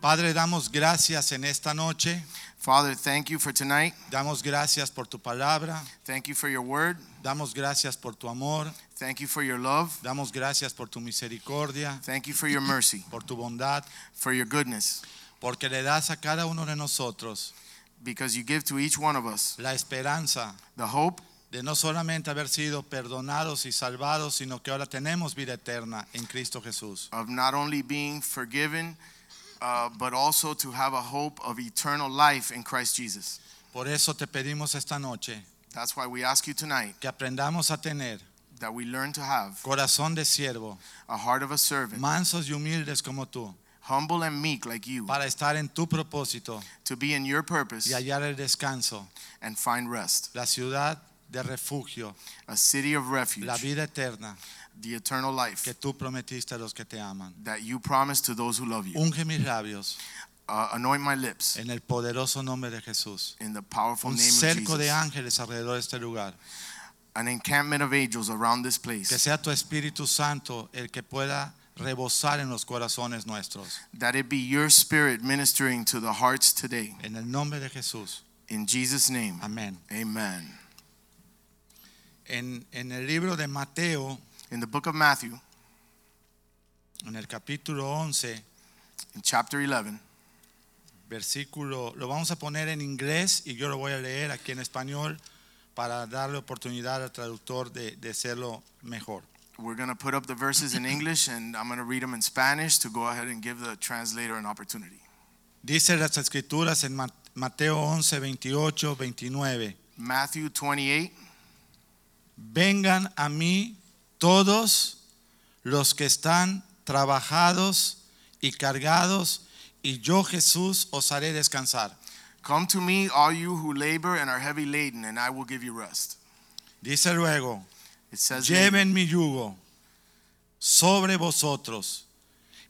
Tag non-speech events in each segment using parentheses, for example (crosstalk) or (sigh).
Padre, damos gracias en esta noche. Father, thank you for tonight. Damos gracias por tu palabra. Thank you for your word. Damos gracias por tu amor. Thank you for your love. Damos gracias por tu misericordia, Thank you for your mercy, por tu bondad, for your goodness, porque le das a cada uno de nosotros because you give to each one of us la esperanza the hope de no solamente haber sido perdonados y salvados, sino que ahora tenemos vida eterna en Cristo Jesús. of not only being forgiven, uh, but also to have a hope of eternal life in Christ Jesus. Por eso te pedimos esta noche That's why we ask you tonight que aprendamos a tener that we learn to have corazón de siervo, a heart of a servant, mansos y humildes como tú, humble and meek like you, para estar en tu propósito to be in your purpose y hallar el descanso, and find rest, la ciudad de refugio, a city of refuge, la vida eterna the eternal life que tú prometiste a los que te aman. that you promise to those who love you. Unge mis labios Uh, anoint my lips en el poderoso nombre de Jesús. in the powerful Un name of cerco de Jesus. ángeles alrededor de este lugar. An encampment of angels around this Que place. sea tu Espíritu Santo el que pueda rebosar en los corazones nuestros. That it be your spirit ministering to the hearts today. En el nombre de Jesús. In Jesus' name. Amén. Amen. En, en el libro de Mateo, In the book of Matthew, en el capítulo 11, in chapter 11, versículo, lo vamos a poner en inglés y yo lo voy a leer aquí en español para darle oportunidad al traductor de, de hacerlo mejor. we're going to put up the verses in English and I'm going to read them in Spanish to go ahead and give the translator an opportunity. Dice las escrituras en Mateo 11, 28, 29. Matthew 28, Vengan a mí todos los que están trabajados y cargados, y yo Jesús os haré descansar. Come to me, all you who labor and are heavy laden, and I will give you rest. Dice luego, It says, lleven mi yugo sobre vosotros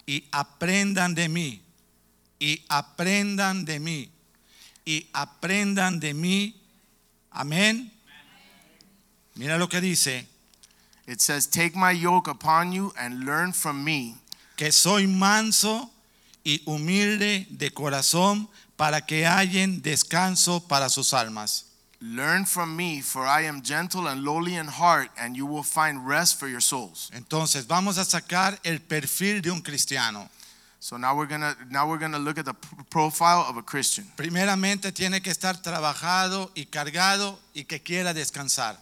y aprendan de mí, y aprendan de mí, y aprendan de mí. Amén. Mira lo que dice, it says, Take my yoke upon you and learn from me, que soy manso y humilde de corazón para que hallen descanso para sus almas. Learn from me, for I am gentle and lowly in heart, and you will find rest for your souls. Entonces vamos a sacar el perfil de un cristiano. So now we're gonna now we're gonna look at the profile of a Christian. Primeramente tiene que estar trabajado y cargado y que quiera descansar.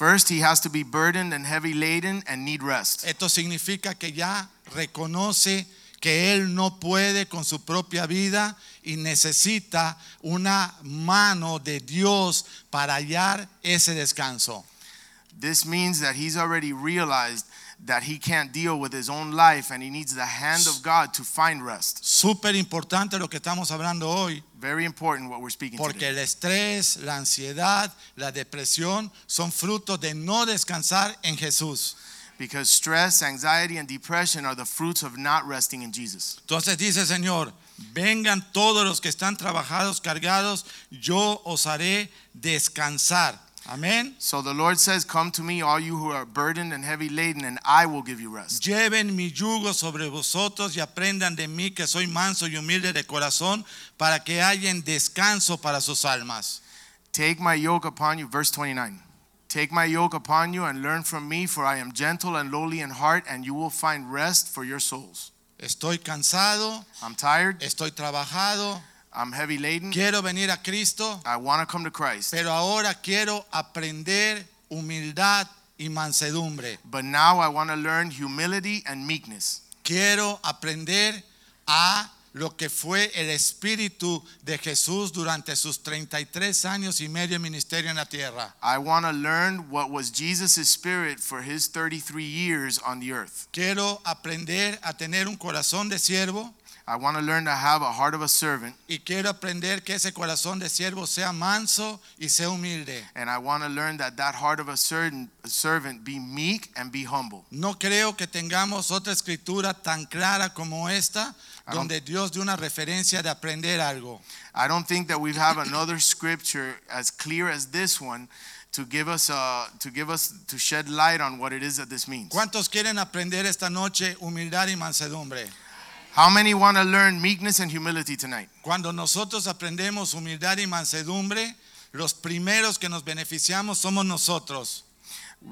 First, he has to be burdened and heavy laden and need rest. Esto significa que ya reconoce que él no puede con su propia vida y necesita una mano de Dios para hallar ese descanso. This means that he's already realized that he can't deal with his own life and he needs the hand of God to find rest. Súper importante lo que estamos hablando hoy, Very important what we're speaking porque today. el estrés, la ansiedad, la depresión son frutos de no descansar en Jesús. Because stress, anxiety, and depression are the fruits of not resting in Jesus. Entonces dice Señor, vengan todos los que están trabajados, cargados, yo os haré descansar. Amén. So the Lord says, Come to me, all you who are burdened and heavy laden, and I will give you rest. Lleven mi yugo sobre vosotros y aprendan de mí que soy manso y humilde de corazón para que hallen descanso para sus almas. Take my yoke upon you, verse 29. Take my yoke upon you and learn from me, for I am gentle and lowly in heart, and you will find rest for your souls. Estoy cansado, I'm tired, estoy trabajado, I'm heavy laden. quiero venir a Cristo, I want to come to Christ. pero ahora quiero aprender humildad y mansedumbre. But now I want to learn humility and meekness. Quiero aprender a lo que fue el espíritu de Jesús durante sus 33 años y medio de ministerio en la tierra. I want to learn what was Jesus' spirit for his 33 years on the earth. Quiero aprender a tener un corazón de siervo, I want to learn to have a heart of a servant, y quiero aprender que ese corazón de siervo sea manso y sea humilde. and I want to learn that that heart of a servant, servant be meek and be humble. No creo que tengamos otra escritura tan clara como esta, I don't- donde Dios dio una referencia de aprender algo. I don't think that we have another scripture as clear as this one to give us uh, to give us to shed light on what it is that this means. ¿Cuántos quieren aprender esta noche humildad y mansedumbre? How many want to learn meekness and humility tonight? Cuando nosotros aprendemos humildad y mansedumbre, los primeros que nos beneficiamos somos nosotros.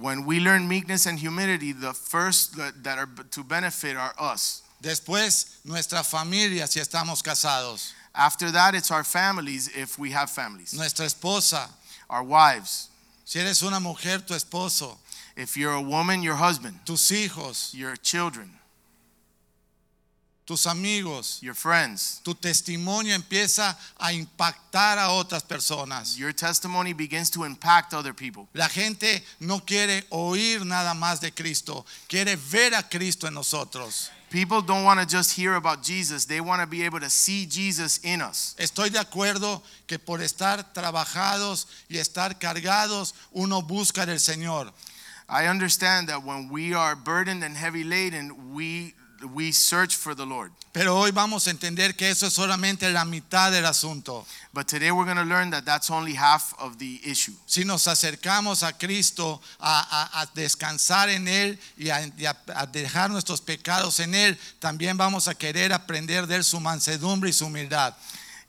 When we learn meekness and humility, the first that, that are to benefit are us. Después, nuestra familia si estamos casados, After that, it's our families if we have families, nuestra esposa, our wives. si eres una mujer, tu esposo, If you're a woman, your husband, tus hijos, your children, tus amigos. your friends. Tu testimonio empieza a impactar a otras personas. Your testimony begins to impact other people. La gente no quiere oír nada más de Cristo, quiere ver a Cristo en nosotros. People don't want to just hear about Jesus, they want to be able to see Jesus in us. Estoy de acuerdo que por estar trabajados y estar cargados, uno busca del Señor. I understand that when we are burdened and heavy laden, we we search for the Lord. Pero hoy vamos a entender que eso es solamente la mitad del asunto. But today we're going to learn that that's only half of the issue. Si nos acercamos a Cristo a, a- a descansar en Él y, a, y a- dejar nuestros pecados en Él, también vamos a querer aprender de Él su mansedumbre y su humildad.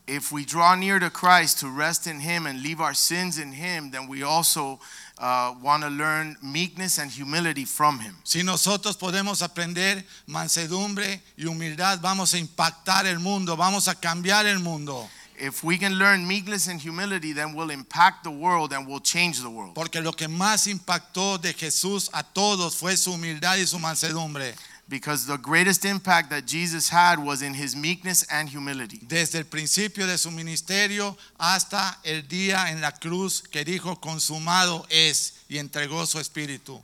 If we draw near to Christ to rest in Him and leave our sins in Him, then we also uh, want to learn meekness and humility from Him. Si nosotros podemos aprender mansedumbre y humildad, vamos a impactar el mundo, vamos a cambiar el mundo. If we can learn meekness and humility, then we'll impact the world and we'll change the world. Porque lo que más impactó de Jesús a todos fue su humildad y su mansedumbre. Because the greatest impact that Jesus had was in His meekness and humility. Desde el principio de su ministerio hasta el día en la cruz que dijo consumado es y entregó su espíritu.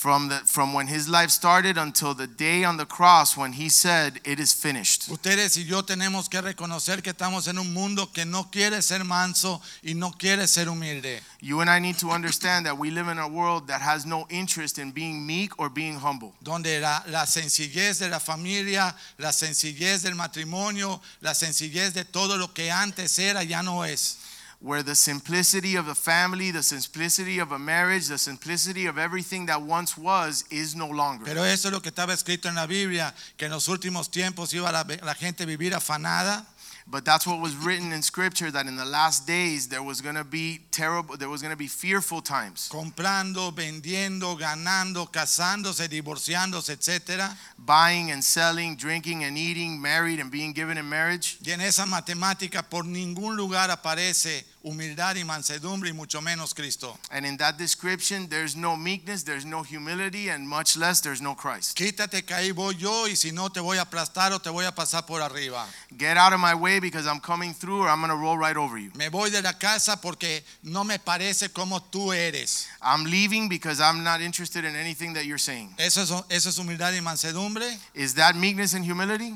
From, the, from when His life started until the day on the cross when He said, It is finished. Ustedes y yo tenemos que reconocer que estamos en un mundo que no quiere ser manso y no quiere ser humilde. You and I need to understand that we live in a world that has no interest in being meek or being humble. donde la, la sencillez de la familia, la sencillez del matrimonio, la sencillez de todo lo que antes era ya no es. Where the simplicity of the family, the simplicity of a marriage, the simplicity of everything that once was is no longer. Pero eso es lo que estaba escrito en la Biblia, que en los últimos tiempos iba la, la gente a vivir afanada, But that's what was written in scripture that in the last days there was going to be terrible there was going to be fearful times. comprando, vendiendo, ganando, casándose, divorciándose, etcétera. Buying and selling, drinking and eating, married and being given in marriage. Y en esa matemática por ningún lugar aparece humildad y mansedumbre y mucho menos Cristo. And in that description there's no meekness, there's no humility and much less there's no Christ. Quítate que ahí voy yo y si no te voy a aplastar o te voy a pasar por arriba. Get out of my way because I'm coming through or I'm going to roll right over you. Me voy de la casa porque no me parece como tú eres. I'm leaving because I'm not interested in anything that you're saying. Eso es, eso es humildad y mansedumbre. Is that meekness and humility?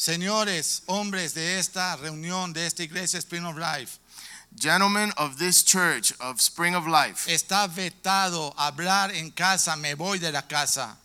Señores, hombres de esta reunión, de esta iglesia Spring of Life, Gentlemen of this church of Spring of Life, está vetado hablar en casa, me voy de la casa.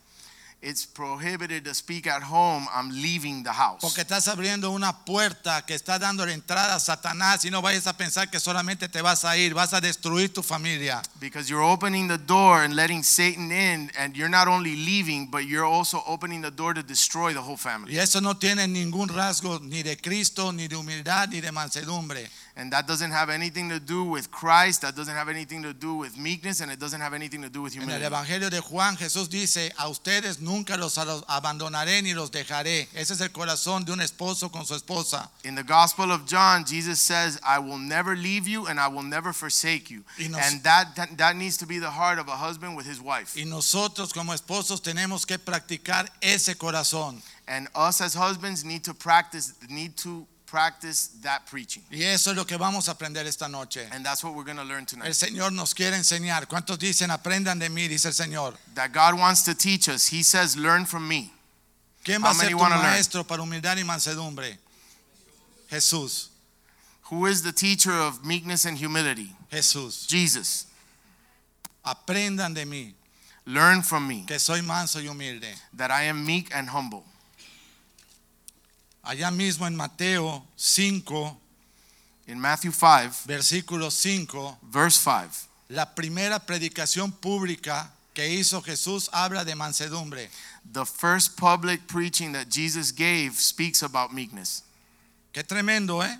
it's prohibited to speak at home. I'm leaving the house. Porque estás abriendo una puerta que está dando la entrada a Satanás y no vayas a pensar que solamente te vas a ir, vas a destruir tu familia. Because you're opening the door and letting Satan in, and you're not only leaving, but you're also opening the door to destroy the whole family. Y eso no tiene ningún rasgo ni de Cristo, ni de humildad, ni de mansedumbre. And that doesn't have anything to do with Christ, that doesn't have anything to do with meekness, and it doesn't have anything to do with En el humility. Evangelio de Juan Jesús dice, a ustedes nunca los abandonaré ni los dejaré. Ese es el corazón de un esposo con su esposa. In the Gospel of John, Jesus says, I will never leave you and I will never forsake you. Nos- And that, that, that needs to be the heart of a husband with his wife. Y nosotros como esposos tenemos que practicar ese corazón. And us as husbands need to practice, need to practice that preaching. Y eso es lo que vamos a aprender esta noche. And that's what we're going to learn tonight. El. Señor nos quiere enseñar. ¿Cuántos dicen aprendan de mí? Dice el Señor. That God wants to teach us. He says, learn from me. ¿Quién va How a ser tu wanna learn? para humildad y mansedumbre? Jesús, Who is the teacher of meekness and humility? Jesús. Jesus. Aprendan de mí, Learn from me que soy manso y humilde. that I am meek and humble. Allá mismo en Mateo 5, In Matthew 5, versículo 5, verse 5, la primera predicación pública que hizo Jesús habla de mansedumbre. the first public preaching that Jesus gave speaks about meekness. Qué tremendo, ¿eh?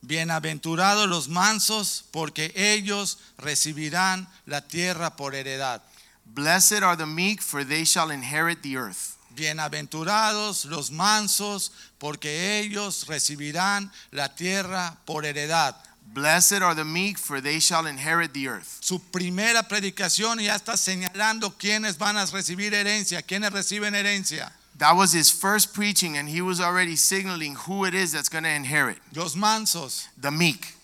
Bienaventurados los mansos, porque ellos recibirán la tierra por heredad. Blessed are the meek, for they shall inherit the earth. Bienaventurados los mansos, porque ellos recibirán la tierra por heredad. Blessed are the meek, for they shall inherit the earth. Su primera predicación ya está señalando quiénes van a recibir herencia, quiénes reciben herencia. That was his first preaching, and he was already signaling who it is that's going to inherit Los mansos. the meek.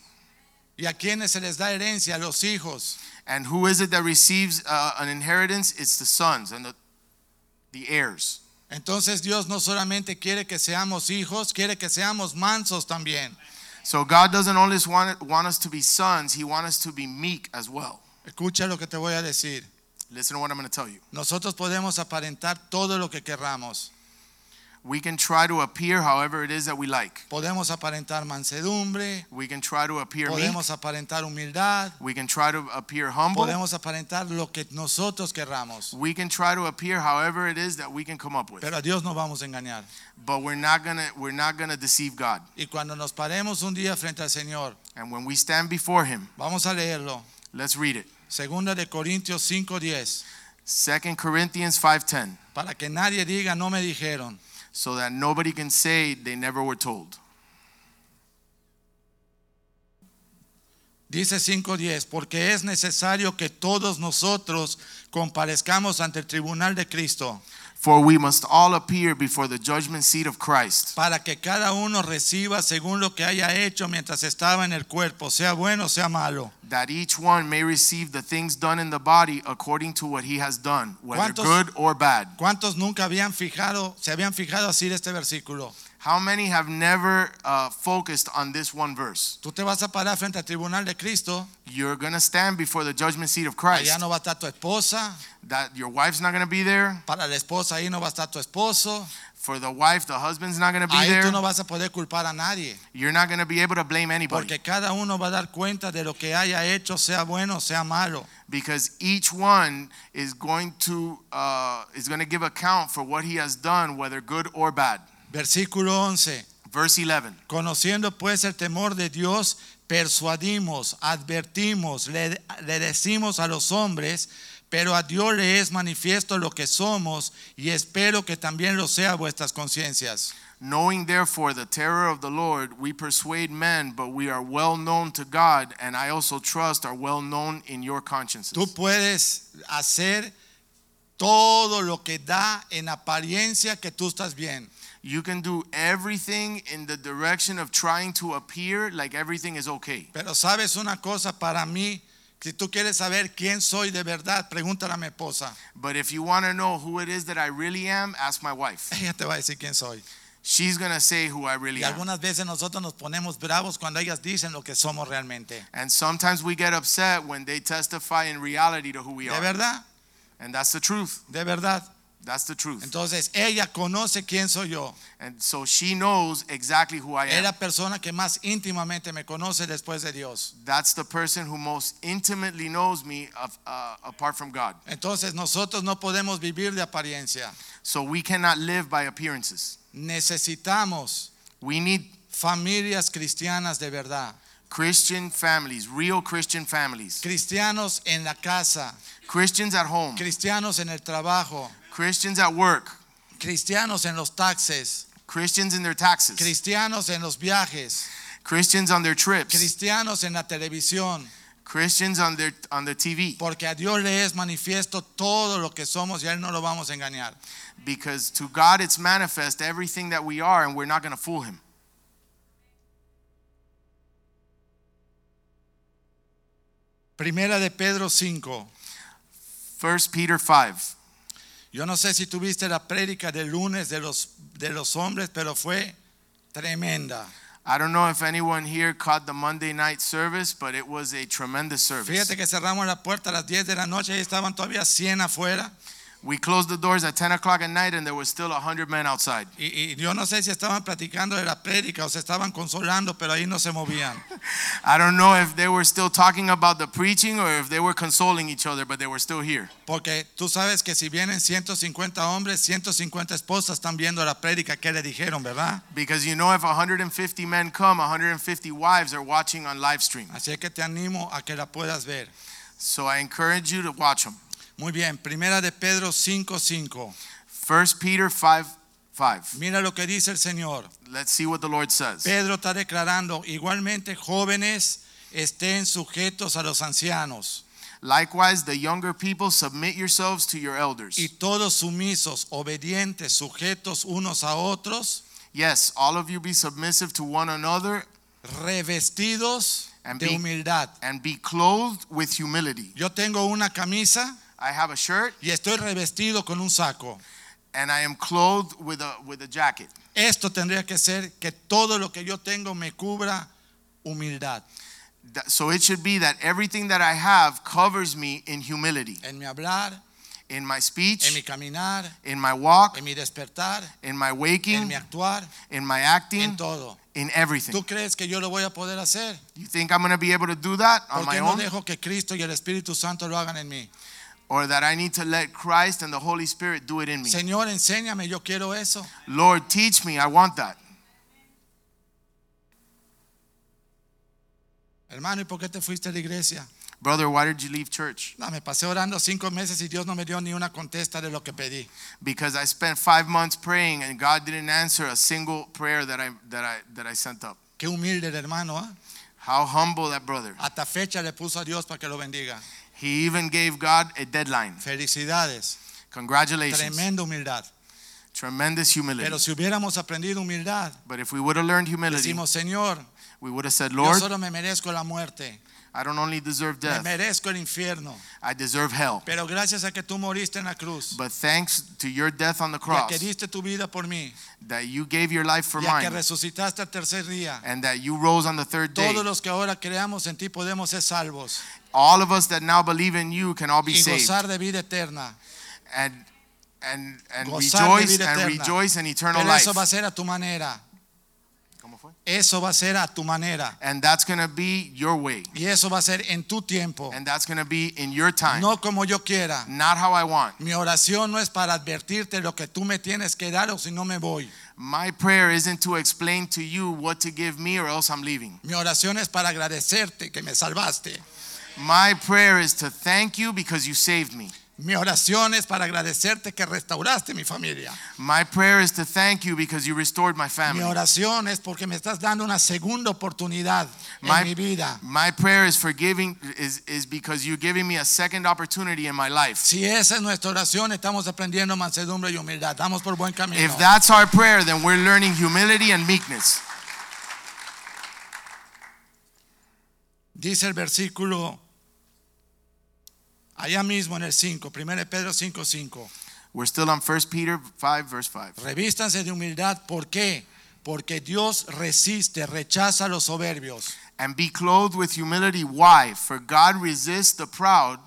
¿Y a quiénes se les da herencia? Los hijos. And who is it that receives uh, an inheritance? It's the sons and the, the heirs. Entonces Dios no solamente quiere que seamos hijos, quiere que seamos mansos también. So God doesn't only want, want us to be sons, He wants us to be meek as well. Escucha lo que te voy a decir. Listen to what I'm going to tell you. Nosotros podemos aparentar todo lo que querramos. We can try to appear however it is that we like. Podemos aparentar mansedumbre, We can try to appear meek. podemos aparentar humildad, We can try to appear humble. podemos aparentar lo que nosotros querramos. We can try to appear however it is that we can come up with. Pero a Dios no vamos a engañar. But we're not gonna we're not gonna deceive God. Y cuando nos paremos un día frente al Señor, And when we stand before Him, vamos a leerlo. let's read it. Segunda de Corintios 5:10, 2 Corinthians 5:10, para que nadie diga no me dijeron. So that nobody can say they never were told. Dice 5:10, porque es necesario que todos nosotros comparezcamos ante el tribunal de Cristo, For we must all appear before the judgment seat of Christ, para que cada uno reciba según lo que haya hecho mientras estaba en el cuerpo, sea bueno o sea malo. that each one may receive the things done in the body according to what he has done, whether good or bad. ¿Cuántos nunca habían fijado, se habían fijado así este versículo? How many have never uh, focused on this one verse? Tú te vas a parar frente al tribunal de Cristo, You're going to stand before the judgment seat of Christ. allá no va a estar tu esposa, That your wife's not going to be there. para la esposa ahí no va a estar tu esposo, For the wife, the husband's not going to be ahí there. tú no vas a poder culpar a nadie, You're not going to be able to blame anybody porque cada uno va a dar cuenta de lo que haya hecho, sea bueno sea malo. because each one is going to uh, is going to give account for what he has done, whether good or bad. Versículo 11. Verse 11. Conociendo pues el temor de Dios, persuadimos, advertimos, le, le decimos a los hombres, pero a Dios le es manifiesto lo que somos y espero que también lo sea vuestras conciencias. Knowing therefore the terror of the Lord, we persuade men, but we are well known to God, and I also trust are well known in your consciences. Tú puedes hacer todo lo que da en apariencia que tú estás bien. You can do everything in the direction of trying to appear like everything is okay. Pero sabes una cosa para mí, si tú quieres saber quién soy de verdad, pregúntale a mi esposa. But if you want to know who it is that I really am, ask my wife. Ella te va a decir quién soy. She's going to say who I really Y am. algunas veces nosotros nos ponemos bravos cuando ellas dicen lo que somos realmente. And sometimes we get upset when they testify in reality to who we De are. verdad, And that's the truth. de verdad. That's the truth. Entonces ella conoce quién soy yo. And so she knows exactly who I Es am. la persona que más íntimamente me conoce después de Dios. That's the person who most intimately knows me of, uh, apart from God. Entonces nosotros no podemos vivir de apariencia. So we cannot live by appearances. Necesitamos We need familias cristianas de verdad. Christian families, real Christian families. Cristianos en la casa, Christians at home, cristianos en el trabajo, Christians at work, cristianos en los taxes, Christians in their taxes, cristianos en los viajes, Christians on their trips, cristianos en la televisión. Christians on their on their TV. Porque a Dios le es manifiesto todo lo que somos y a Él no lo vamos a engañar. Because to God it's manifest everything that we are, and we're not going to fool Him. Primera de Pedro 5. 1 Peter 5. Yo no sé si tuviste la prédica del lunes de los, de los hombres, pero fue tremenda. I don't know if anyone here caught the Monday night service, but it was a tremendous service. Fíjate que cerramos la puerta a las 10 de la noche y estaban todavía 100 afuera. We closed the doors at 10 o'clock at night and there was still 100 men outside. Y, y yo no sé si estaban platicando de la prédica o se estaban consolando, pero ahí no se movían. (laughs) I don't know if they were still talking about the preaching or if they were consoling each other, but they were still here. Porque tú sabes que si vienen 150 hombres, 150 esposas están viendo la prédica que le dijeron, ¿verdad? Because you know, if 150 men come, 150 wives are watching on live stream. Así que te animo a que la puedas ver. So I encourage you to watch them. Muy bien, primera de Pedro 5:5. 1 Peter 5 5. Mira lo que dice el Señor. Let's see what the Lord says. Pedro está declarando, igualmente jóvenes estén sujetos a los ancianos Likewise, the younger people, submit yourselves to your elders. y todos sumisos, obedientes, sujetos unos a otros, Yes, all of you be submissive to one another revestidos And de be- humildad. and be clothed with humility. Yo tengo una camisa I have a shirt y estoy revestido con un saco. and I am clothed with a with a jacket. Esto tendría que ser que todo lo que yo tengo me cubra humildad So it should be that everything that I have covers me in humility. en mi hablar, In my speech, en mi caminar, in my walk, en mi despertar, in my waking, en mi actuar, in my acting, en todo. in everything. ¿Tú crees que yo lo voy a poder hacer? You think I'm going to be able to do that on ¿Por my no own? dejo que Cristo y el Espíritu Santo lo hagan en mí? Or that I need to let Christ and the Holy Spirit do it in me? Señor, enséñame, yo quiero eso. Lord, teach me. I want that. Hermano, ¿y por qué te fuiste a la iglesia? Brother, why did you leave church? No, me pasé orando cinco meses y Dios no me dio ni una contesta de lo que pedí. Because I spent five months praying and God didn't answer a single prayer that I that I that I sent up. Qué humilde el hermano, ¿ah? How humble that brother. Hasta fecha le puso a Dios para que lo bendiga. He even gave God a deadline. Felicidades. Congratulations. Tremenda humildad. Tremendous humility. Pero si hubiéramos aprendido humildad, But if we would have learned humility, decimos, Señor, we would have said, yo Lord, solo me merezco la muerte, I don't only deserve me death, merezco el infierno, I deserve hell. pero gracias a que tú moriste en la cruz, But thanks to your death on the cross, que diste tu vida por mí, that you gave your life for y a que mine, resucitaste al tercer día, and that you rose on the third day, todos los que ahora creamos en ti podemos ser salvos. All of us that now believe in you can all be y saved. gozar de vida eterna. and and and Gozar rejoice and rejoice in eternal Pero life. eso va a ser a tu manera. Eso va a ser a tu manera. And that's going to be your way, Y eso va a ser en tu tiempo. and that's going to be in your time, No como yo quiera. not how I want. Mi oración no es para advertirte lo que tú me tienes que dar o si no me voy. My prayer isn't to explain to you what to give me or else I'm leaving. Mi oración es para agradecerte que me salvaste. My prayer is to thank you because you saved me. Mi oración es para agradecerte que restauraste mi familia. My prayer is to thank you because you restored my Mi family. oración es porque me estás dando una segunda oportunidad en My, mi vida. my prayer is forgiving is, is because you're giving me a second opportunity in my life. Si esa es nuestra oración, estamos aprendiendo mansedumbre y humildad. Estamos por buen camino. If that's our prayer, then we're learning humility and meekness. Dice el versículo allá mismo en el 5, 1 Pedro 5, 5. We're still on 1 Peter 5, verse 5. Revístanse de humildad. ¿Por qué? Porque Dios resiste, rechaza a los soberbios, And be clothed with humility. Why? For God resists the proud,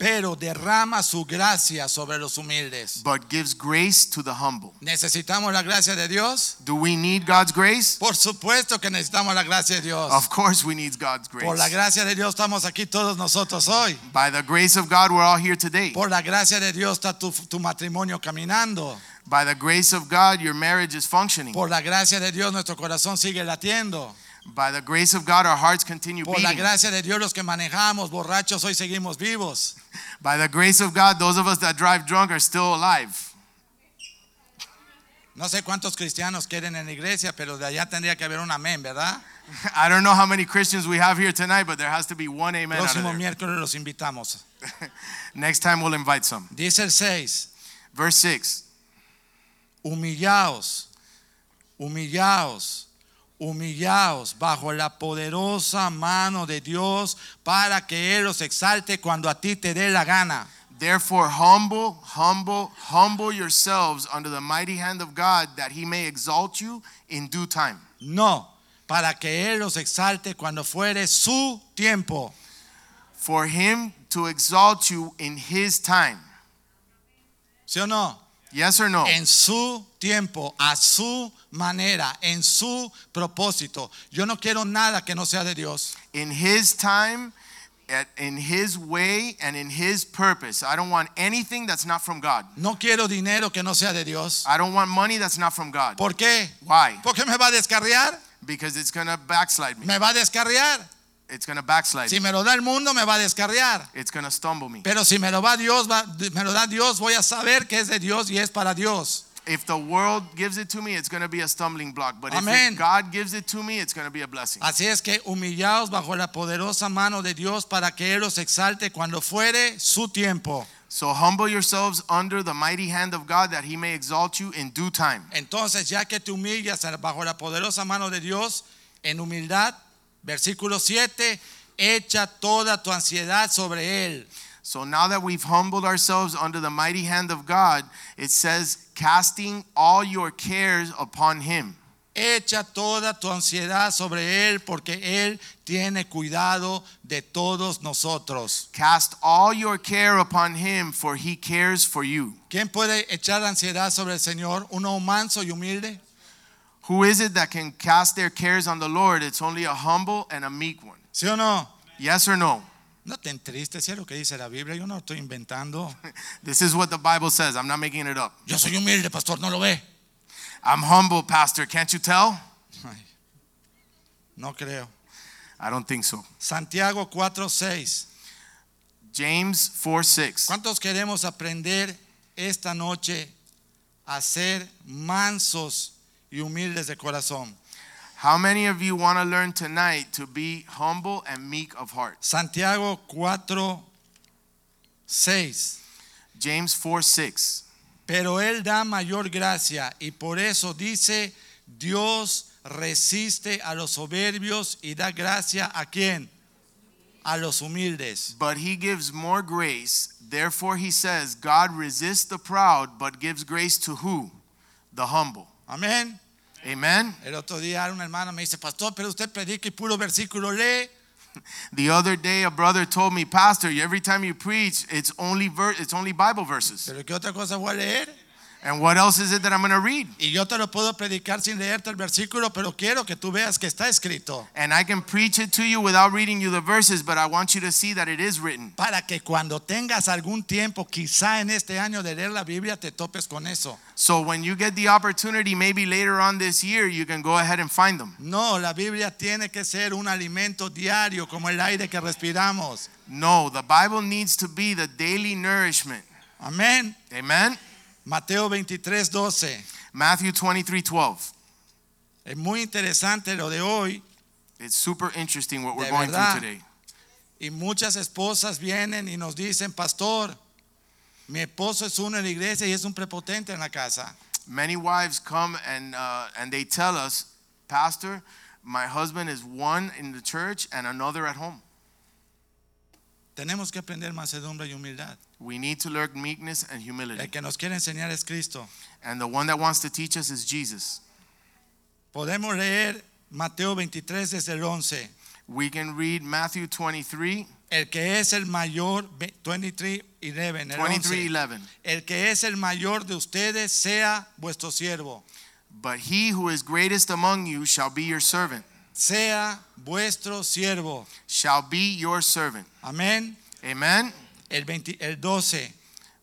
pero derrama su gracia sobre los humildes. but gives grace to the humble. ¿Necesitamos la gracia de Dios? Do we need God's grace? Por supuesto que necesitamos la gracia de Dios. Of course, we need God's Por la grace. gracia de Dios estamos aquí todos nosotros hoy. By the grace of God, we're all here today. Por la gracia de Dios está tu, tu matrimonio caminando. By the grace of God, your marriage is functioning. Por la gracia de Dios nuestro corazón sigue latiendo. By the grace of God, our hearts continue Por la beating. gracia de Dios los que manejamos borrachos hoy seguimos vivos. (laughs) By the grace of God, those of us that drive drunk are still alive. No sé cuántos cristianos quieren en la iglesia, pero de allá tendría que haber un amén, ¿verdad? (laughs) I don't know how many Christians we have here tonight, but there has to be one amen. out of Próximo there. miércoles los invitamos. (laughs) Next time we'll invite some. Dice el 6, Verse 6. humillaos, humillaos, humillaos bajo la poderosa mano de Dios para que Él os exalte cuando a ti te dé la gana. Therefore, humble, humble, humble yourselves under the mighty hand of God, that he may exalt you in due time. No, para que Él los exalte cuando fuere su tiempo. For him to exalt you in his time. ¿Sí o no? Yes or no? En su tiempo, a su manera, en su propósito. Yo no quiero nada que no sea de Dios. in his time, at, in his way, and in his purpose. I don't want anything that's not from God. No quiero dinero que no sea de Dios. I don't want money that's not from God. ¿Por qué? Why? Porque me va a descarriar. Because it's going to backslide me. Me va a descarriar. It's going to backslide Si me. lo da el mundo, me va a descarriar. It's going to stumble me. Pero si me lo va Dios, va- me lo da Dios, voy a saber que es de Dios y es para Dios. If the world gives it to me, it's going to be a stumbling block. But Amen. if God gives it to me, it's going to be a blessing. Así es que humillaos bajo la poderosa mano de Dios para que Él os exalte cuando fuere su tiempo. So humble yourselves under the mighty hand of God that he may exalt you in due time. Entonces, ya que te humillas bajo la poderosa mano de Dios, en humildad, versículo 7, echa toda tu ansiedad sobre Él. So now that we've humbled ourselves under the mighty hand of God, it says, casting all your cares upon him. Echa toda tu ansiedad sobre Él porque Él tiene cuidado de todos nosotros. Cast all your care upon him, for he cares for you. ¿Quién puede echar ansiedad sobre el Señor? ¿Uno manso y humilde? Who is it that can cast their cares on the Lord? It's only a humble and a meek one. ¿Sí o no? Yes or no? No te entristeces, es lo que dice la Biblia, yo no estoy inventando. (laughs) This is what the Bible says. I'm not making it up. Yo soy humilde, pastor, no lo ve. I'm humble, Pastor. Can't you tell? Ay, no creo. I don't think so. Santiago 4:6. James 4 6. ¿Cuántos queremos aprender esta noche a ser mansos y humildes de corazón? How many of you want to learn tonight to be humble and meek of heart? Santiago 4, 6. James 4 6. Pero Él da mayor gracia y por eso dice, Dios resiste a los soberbios y da gracia a quién? A los humildes. But he gives more grace. Therefore, he says, God resists the proud, but gives grace to who? The humble. Amén. Amen. El otro día una hermana me dice, pastor, pero usted predica y puro versículo lee. (laughs) The other day, a brother told me, Pastor, every time you preach, it's only ver- it's only Bible verses. Pero ¿qué otra cosa voy a leer? And what else is it that I'm going to read? Y yo te lo puedo predicar sin leerte el versículo, pero quiero que tú veas que está escrito. And I can preach it to you without reading you the verses, but I want you to see that it is written. Para que cuando tengas algún tiempo, quizá en este año de leer la Biblia, te topes con eso. So when you get the opportunity, maybe later on this year, you can go ahead and find them. No, la Biblia tiene que ser un alimento diario como el aire que respiramos. No, the Bible needs to be the daily nourishment. Amén. Amen. Mateo 23, 12. Matthew 23 12. Es muy interesante lo de hoy It's super interesting what we're De going verdad. through today. y muchas esposas vienen y nos dicen, pastor, mi esposo es uno en la iglesia y es un prepotente en la casa. Many wives come and uh, and they tell us, Pastor, my husband is one in the church and another at home. Tenemos que aprender mansedumbre y humildad. We need to learn meekness and El humility. que nos quiere enseñar es Cristo. And the one that wants to teach us is Jesus. Podemos leer Mateo 23 desde el 11. We can read Matthew 23, El que es el mayor, 23, 11, 23 11. 11. El que es el mayor de ustedes sea vuestro siervo, But he who is greatest among you shall be your servant, sea vuestro siervo. shall be your servant. Amén. Amen. El, 20 el 12.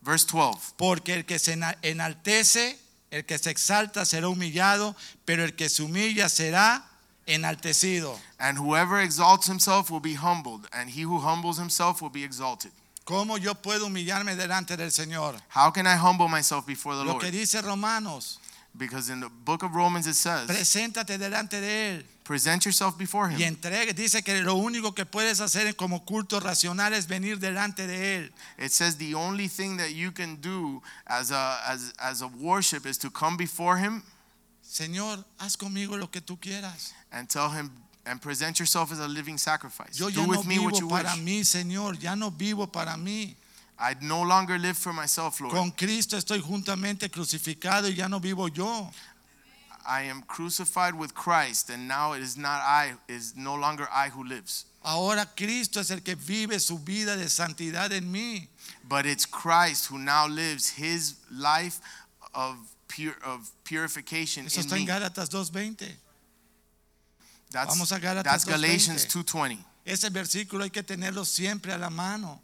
Verse 12. Porque el que se ena- enaltece, el que se exalta será humillado, pero el que se humilla será enaltecido. And whoever exalts himself will be humbled, and he who humbles himself will be exalted. ¿Cómo yo puedo humillarme delante del Señor? How can I humble myself before the Lo Lord? que dice Romanos, Because in the book of Romans it says, preséntate delante de Él. Present yourself before Y him. entregue, dice que lo único que puedes hacer como culto racional es venir delante de Él. It says the only thing that you can do as a as as a worship is to come before him Señor, haz conmigo lo que tú quieras. and tell him and present yourself as a living sacrifice. Yo do ya no with me what you para wish. mí, Señor, ya no vivo para mí. I no longer live for myself, Lord. Con Cristo estoy juntamente crucificado y ya no vivo yo. I am crucified with Christ, and now it is not I, it is no longer I who lives. Ahora Cristo es el que vive su vida de santidad en mí. But it's Christ who now lives his life of pure of purification Eso in está en me. Gálatas 2.20. That's, Vamos a Gálatas that's 2:20. Galatians 2:20. Ese versículo hay que tenerlo siempre a la mano.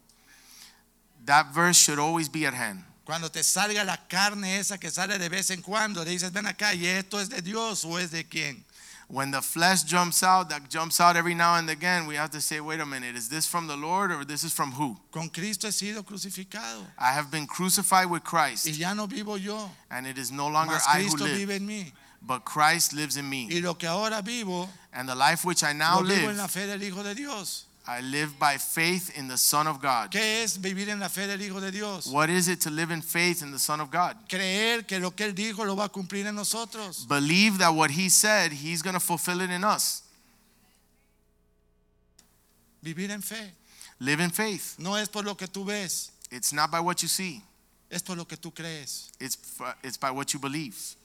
That verse should always be at hand. Cuando te salga la carne esa que sale de vez en cuando, le dices, ven acá, ¿y esto es de Dios o es de quién? When the flesh jumps out, that jumps out every now and again, we have to say, wait a minute, is this from the Lord or this is from who? Con Cristo he sido crucificado. I have been crucified with Y Christ, ya no vivo yo, and it is no longer mas I who Cristo live, vive en mí. but Christ lives in me. Y lo que ahora vivo, And the life which I now lo vivo en la live, fe del Hijo de Dios. I live by faith in the Son of God. ¿Qué es vivir en la fe del Hijo de Dios? What is it to live in faith in the Son of God? Creer que lo que Él dijo lo va a cumplir en nosotros. Believe that what He said, He's going to fulfill it in us. Vivir en fe. Live in faith. No es por lo que tú ves, It's not by what you see, es por lo que tú crees. it's, it's by what you believe.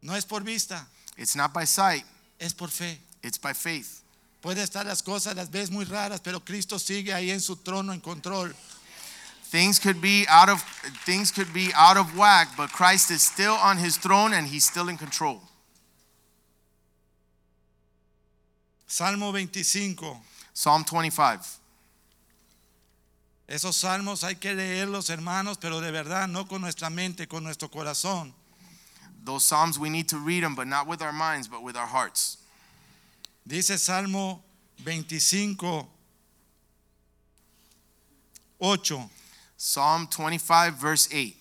No es por vista, It's not by sight, es por fe. it's by faith. Puede estar las cosas, las ves muy raras, pero Cristo sigue ahí en su trono en control. Things could be out of things could be out of whack, but Christ is still on his throne and he's still in control. Salmo 25. Psalm 25. Esos salmos hay que leerlos, hermanos, pero de verdad, no con nuestra mente, con nuestro corazón. Those psalms we need to read them but not with our minds but with our hearts. Dice Salmo 25, 8. Psalm 25 verse 8.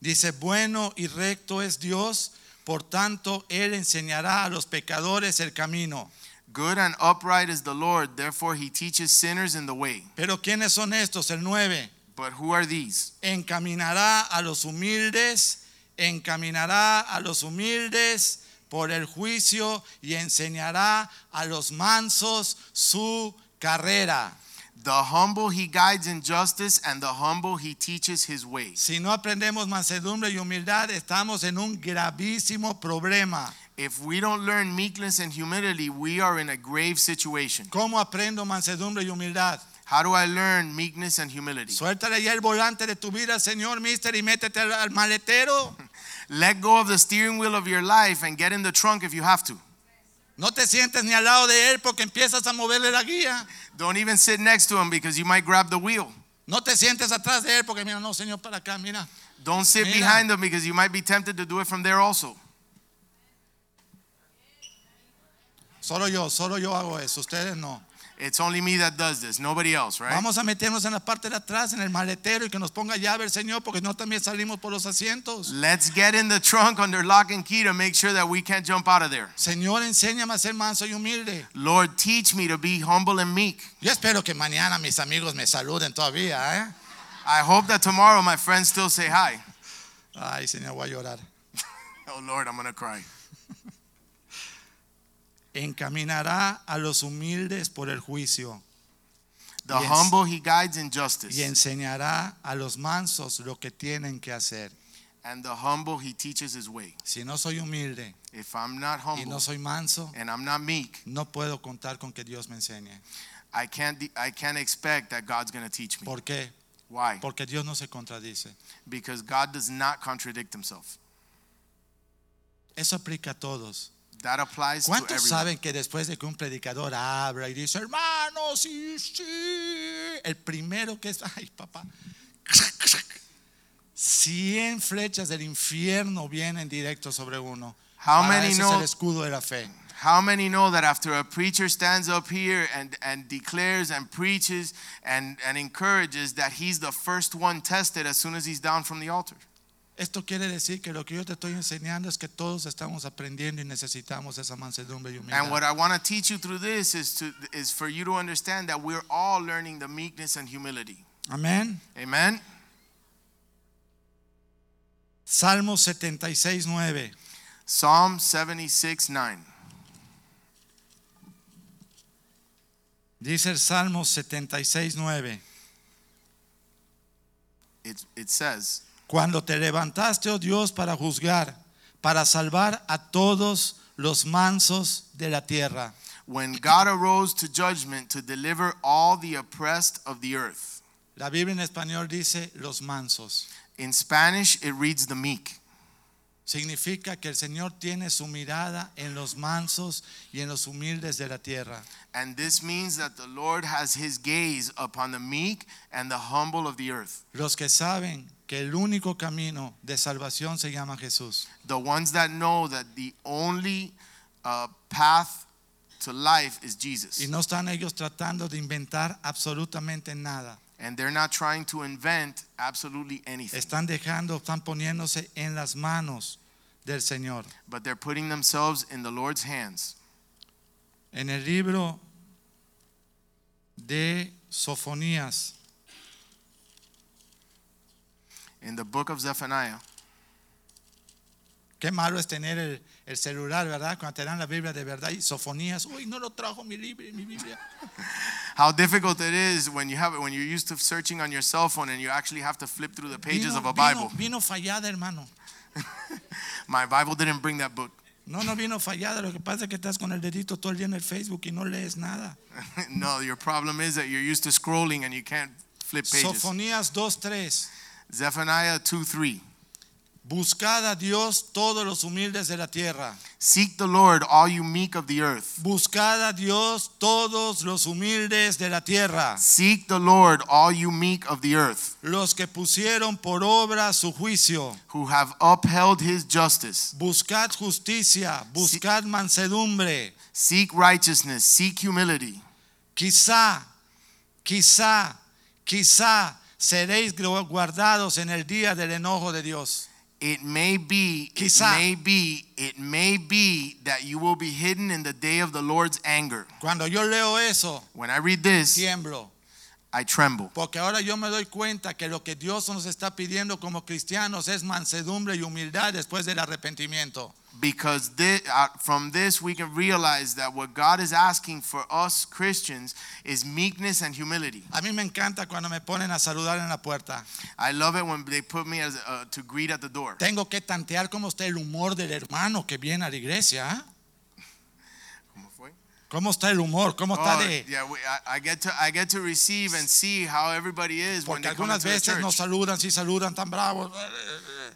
Dice, bueno y recto es Dios, por tanto, Él enseñará a los pecadores el camino. Good and upright is the Lord, therefore he teaches sinners in the way. Pero ¿quiénes son estos? El 9. But who are these? encaminará a los humildes, encaminará a los humildes por el juicio y enseñará a los mansos su carrera. The humble he guides in justice and the humble he teaches his ways. Si no aprendemos mansedumbre y humildad, estamos en un gravísimo problema. If we don't learn meekness and humility, we are in a grave situation. ¿Cómo aprendo mansedumbre y humildad? How do I learn meekness and humility? Suéltale ya el volante de tu vida, Señor, mister, y métete al, al maletero. (laughs) Let go of the steering wheel of your life and get in the trunk if you have to. No te sientes ni al lado de él porque empiezas a moverle la guía. Don't even sit next to him because you might grab the wheel. No te sientes atrás de él porque mira, no, Señor, para acá, mira. Don't sit Mira. behind him because you might be tempted to do it from there also. Solo yo, solo yo hago eso, ustedes no. It's only me that does this, nobody else, right? Vamos a meternos en la parte de atrás, en el maletero y que nos ponga llave el Señor, porque no también salimos por los asientos. Let's get in the trunk under lock and key to make sure that we can't jump out of there. Señor, enséñame a ser manso y humilde. Lord, teach me to be humble and meek. Yo espero que mañana mis amigos me saluden todavía, ¿eh? I hope that tomorrow my friends still say hi. Ay, Señor, voy a llorar. (laughs) Oh Lord, I'm going to cry. Encaminará a los humildes por el juicio The Yes. humble he guides in justice, y enseñará a los mansos lo que tienen que hacer. and the humble he teaches his way. Si no soy humilde If I'm not y humble no soy manso, and I'm not meek, no puedo contar con que Dios me enseñe. I can't I can't expect that God's going to teach me. ¿Por qué? Why? Porque Dios no se contradice. Because God does not contradict himself. Eso aplica a todos. That applies to ¿Cuántos everyone. saben que después de que un predicador habla y dice, hermanos, sí, sí, el primero que es, ay papá, cien flechas del infierno vienen directo sobre uno. How Para many eso know- es el escudo de la fe. How many know that after a preacher stands up here and, and declares and preaches and, and encourages that he's the first one tested as soon as he's down from the altar? Esto quiere decir que lo que yo te estoy enseñando es que todos estamos aprendiendo y necesitamos esa mansedumbre y And what humildad. I want to teach you through this is to is for you to understand that we're all learning the meekness and humility. Amén. Amen. Salmo 76, 9. Psalm 76 9. Dice el Salmo 76, 9. it says, Cuando te levantaste, oh Dios, para juzgar, para salvar a todos los mansos de la tierra. When God arose to judgment to deliver all the oppressed of the earth. La Biblia en español dice los mansos. In Spanish, it reads the meek. Significa que el Señor tiene su mirada en los mansos y en los humildes de la tierra. And this means that the Lord has his gaze upon the meek and the humble of the earth. Los que saben que el único camino de salvación se llama Jesús. The ones that know that the only uh, path to life is Jesus. Y no están ellos tratando de inventar absolutamente nada. And they're not trying to invent absolutely anything. Están dejando, están poniéndose en las manos del Señor. But they're putting themselves in the Lord's hands. En el libro de Sofonías, In the book of Zephaniah, qué malo es tener el, el celular, ¿verdad? Cuando te dan la Biblia de verdad y Sofonías, uy, no lo trajo mi, libro, mi Biblia. (laughs) how difficult it is when you have it when you're used to searching on your cell phone and you actually have to flip through the pages Vino, of a vino- Bible. vino fallada, hermano. (laughs) My Bible didn't bring that book. No, no vino fallada. Lo que pasa es que estás con el dedito todo el día en el Facebook y no lees nada. (laughs) no, your problem is that you're used to scrolling and you can't flip pages. Sofonías 2.3. Zephaniah 2 3. Buscad a Dios todos los humildes de la tierra. Seek the Lord, all you meek of the earth. Buscad a Dios todos los humildes de la tierra. Seek the Lord, all you meek of the earth, Los que pusieron por obra su juicio. who have upheld his justice. Buscad justicia. Buscad mansedumbre. Seek righteousness, seek humility. Quizá, quizá, quizá seréis guardados en el día del enojo de Dios. It may be, it may be, it may be that you will be hidden in the day of the Lord's anger. Cuando yo leo eso, When I read this, tiemblo. I tremble. Porque ahora yo me doy cuenta que lo que Dios nos está pidiendo como cristianos es mansedumbre y humildad después del arrepentimiento. Because thi- uh, from this, we can realize that what God is asking for us Christians is meekness and humility. A mí me encanta cuando me ponen a saludar en la puerta. I love it when they put me as uh, to greet at the door. Tengo que tantear cómo está el humor del hermano que viene a la iglesia. ¿Cómo está el humor? ¿Cómo está Oh, de...? yeah, we, I, I get to I get to receive and see how everybody is when Porque they come algunas into veces nos church. saludan, sí saludan, tan bravos.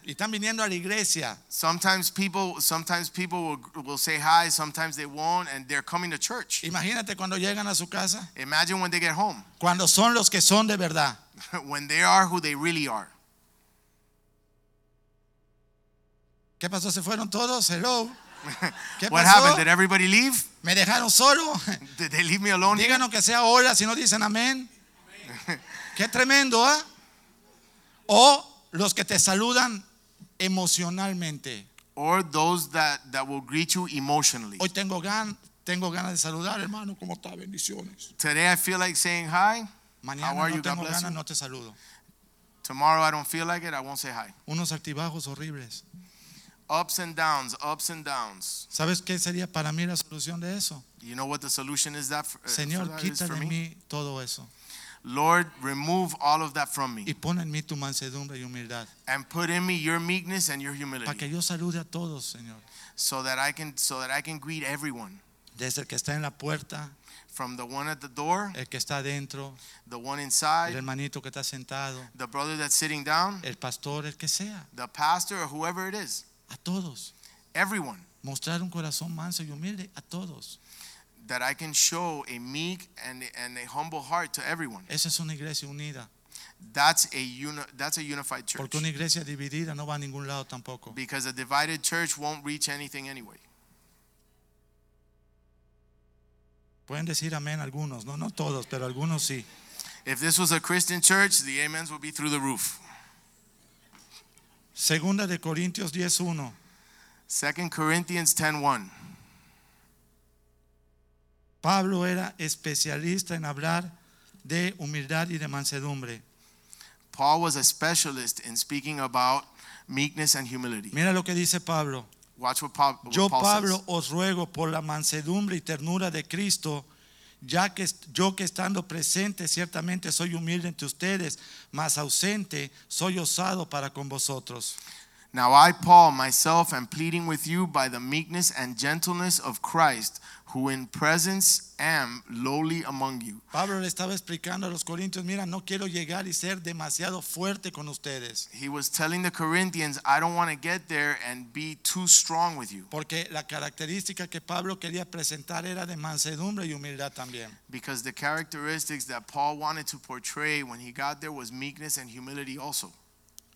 Y están viniendo a la iglesia. Sometimes people sometimes people will, will say hi, sometimes they won't, and they're coming to church. Imagínate cuando llegan a su casa. Imagine when they get home, (laughs) Cuando son los que son de verdad. when they are who they really are. ¿Qué pasó? ¿Se fueron todos? Hello. ¿Qué What happened? Did everybody leave? ¿Me dejaron solo? Did they leave me alone? here? Díganos que sea hola si no dicen amén. Qué tremendo, ¿ah? O los que te saludan emocionalmente. Or those that, that will greet you emotionally. Hoy tengo gan, tengo ganas de saludar, hermano, ¿cómo está? Bendiciones. Today I feel like saying hi. Mañana How are no you? Tengo ganas, no te saludo. Tomorrow I don't feel like it, I won't say hi. Unos altibajos horribles. Ups and downs, ups and downs. ¿Sabes qué sería para mí la solución de eso? You know what the solution is that for, eh, for Señor, that is quita for de me? mí todo eso Lord, remove all of that from me y pon en mí tu mansedumbre y humildad and put in me your meekness and your para humility que yo salude a todos, Señor. so that I can so that I can greet everyone Desde el que está en la puerta, from the one at the door, el que está adentro, the one el inside, hermanito que está sentado, the brother that's sitting down, el pastor, el que sea, the pastor or whoever it is. A todos. Everyone Mostrar un corazón manso y humilde a todos. that I can show a meek and and a humble heart to everyone. Esa es una iglesia unida. That's a uni, that's a unified church. Porque una iglesia dividida no va a ningún lado tampoco. Because a divided church won't reach anything anyway. Pueden decir amén algunos, no, no todos, pero algunos sí. If this was a Christian church, the amens would be through the roof. Segunda de Corintios 10.1. 2 Corinthians 10:1. Pablo era especialista en hablar de humildad y de mansedumbre. Paul was a specialist in speaking about meekness and humility. Mira lo que dice Pablo. Watch what Paul, what Yo, Paul Pablo, says. os ruego por la mansedumbre y ternura de Cristo ya que yo que estando presente ciertamente soy humilde entre ustedes, mas ausente soy osado para con vosotros. Now I, Paul, myself am pleading with you by the meekness and gentleness of Christ, who in presence am lowly among you. Pablo le estaba explicando a los corintios, mira, no quiero llegar y ser demasiado fuerte con ustedes, He was telling the Corinthians, I don't want to get there and be too strong with you. porque la característica que Pablo quería presentar era de mansedumbre y humildad también. Because the characteristics that Paul wanted to portray when he got there was meekness and humility also.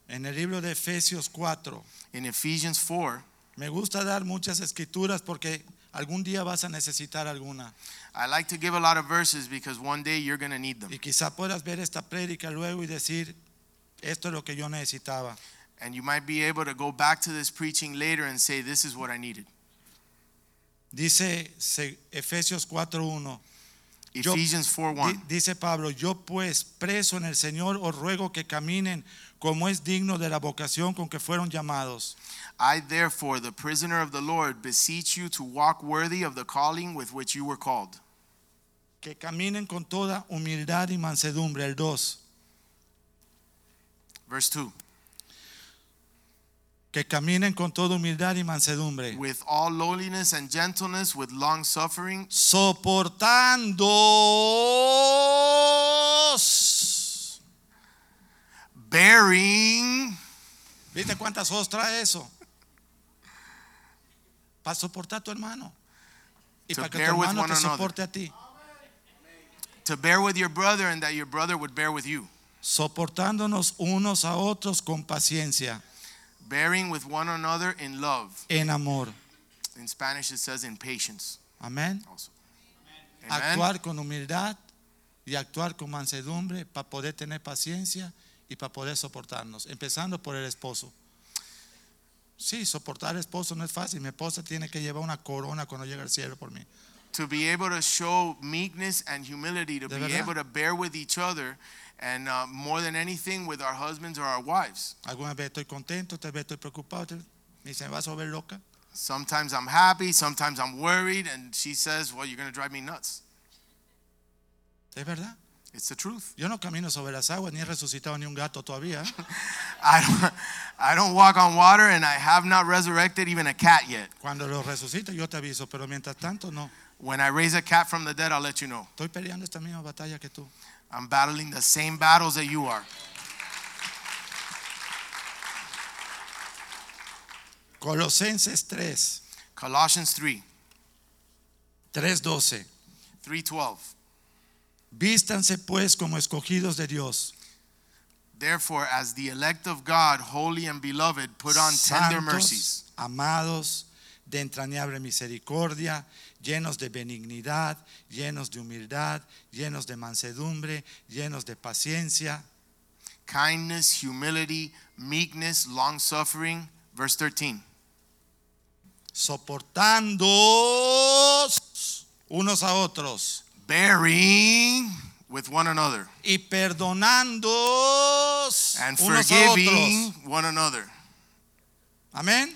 En el libro de Efesios 4, In Ephesians 4, me gusta dar muchas escrituras porque algún día vas a necesitar alguna. I like to give a lot of verses because one day you're going to need them. Y quizá puedas ver esta prédica luego y decir, esto es lo que yo necesitaba. And you might be able to go back to this preaching later and say, This is what I needed. Dice Efesios 4.1. Yo- Ephesians 4 1. Di- Dice Pablo, yo pues preso en el Señor os ruego que caminen como es digno de la vocación con que fueron llamados. I, therefore, the prisoner of the Lord, beseech you to walk worthy of the calling with which you were called. Que caminen con toda humildad y mansedumbre. El 2. Verse 2. Que caminen con toda humildad y mansedumbre. With all lowliness and gentleness, with long suffering, Soportando. Bearing. ¿Viste cuántas os trae eso? Para soportar a tu hermano. Y para que tu hermano te another. soporte a ti. To bear with your brother and that your brother would bear with you. Soportándonos unos a otros con paciencia, Bearing with one another in love. en amor. In Spanish, it says in patience. Amén. Actuar con humildad y actuar con mansedumbre para poder tener paciencia y para poder soportarnos. Empezando por el esposo. Sí, soportar al esposo no es fácil. Mi esposa tiene que llevar una corona cuando llega al cielo por mí. to be able to show meekness and humility, to be able to bear with each other, and uh, more than anything with our husbands or our wives. Algunas veces estoy contento, otras veces estoy preocupado. Me dice, ¿me vas a volver loca? Sometimes I'm happy, sometimes I'm worried, and she says, Well, you're going to drive me nuts. Es verdad. It's the truth. Yo no camino sobre las aguas ni he resucitado ni un gato todavía. (laughs) I don't, I don't walk on water, and I have not resurrected even a cat yet. Cuando lo resucite yo te aviso, pero mientras tanto no. When I raise a cat from the dead, I'll let you know. Estoy peleando esta misma batalla que tú. I'm battling the same battles that you are. Colosenses 3, Colossians 3 3:12. 3:12. Vístanse pues como escogidos de Dios, Therefore, as the elect of God, holy and beloved, put on tender mercies. amados, de entrañable misericordia, llenos de benignidad, llenos de humildad, llenos de mansedumbre, llenos de paciencia, kindness, humility, meekness, long suffering. Verse 13. soportando unos a otros Bearing with one another y perdonando and unos a forgiving otros. one another. Amén.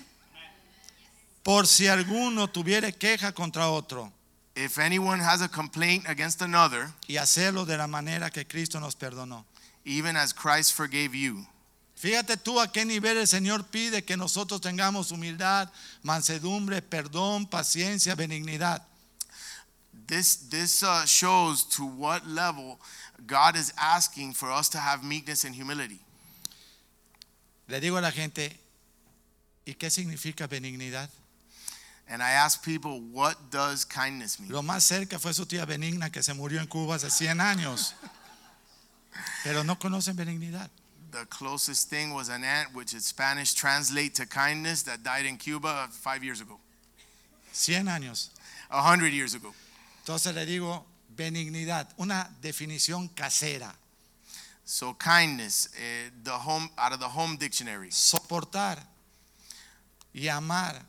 Por si alguno tuviere queja contra otro If anyone has a complaint against another, y hacerlo de la manera que Cristo nos perdonó. even as Christ forgave you. Fíjate tú a qué nivel el Señor pide que nosotros tengamos humildad, mansedumbre, perdón, paciencia, benignidad. This, this uh, shows to what level God is asking for us to have meekness and humility. Le digo a la gente, ¿y qué significa benignidad? And I ask people, what does kindness mean? Lo más cerca fue su tía Benigna que se murió en Cuba hace 100 años. Pero no conocen benignidad. The closest thing was an aunt, which in Spanish translate to kindness, that died in Cuba five years ago, 100 años. a hundred years ago. Entonces le digo, benignidad, una definición casera. So kindness, eh, the home out of the home dictionary, Soportar y amar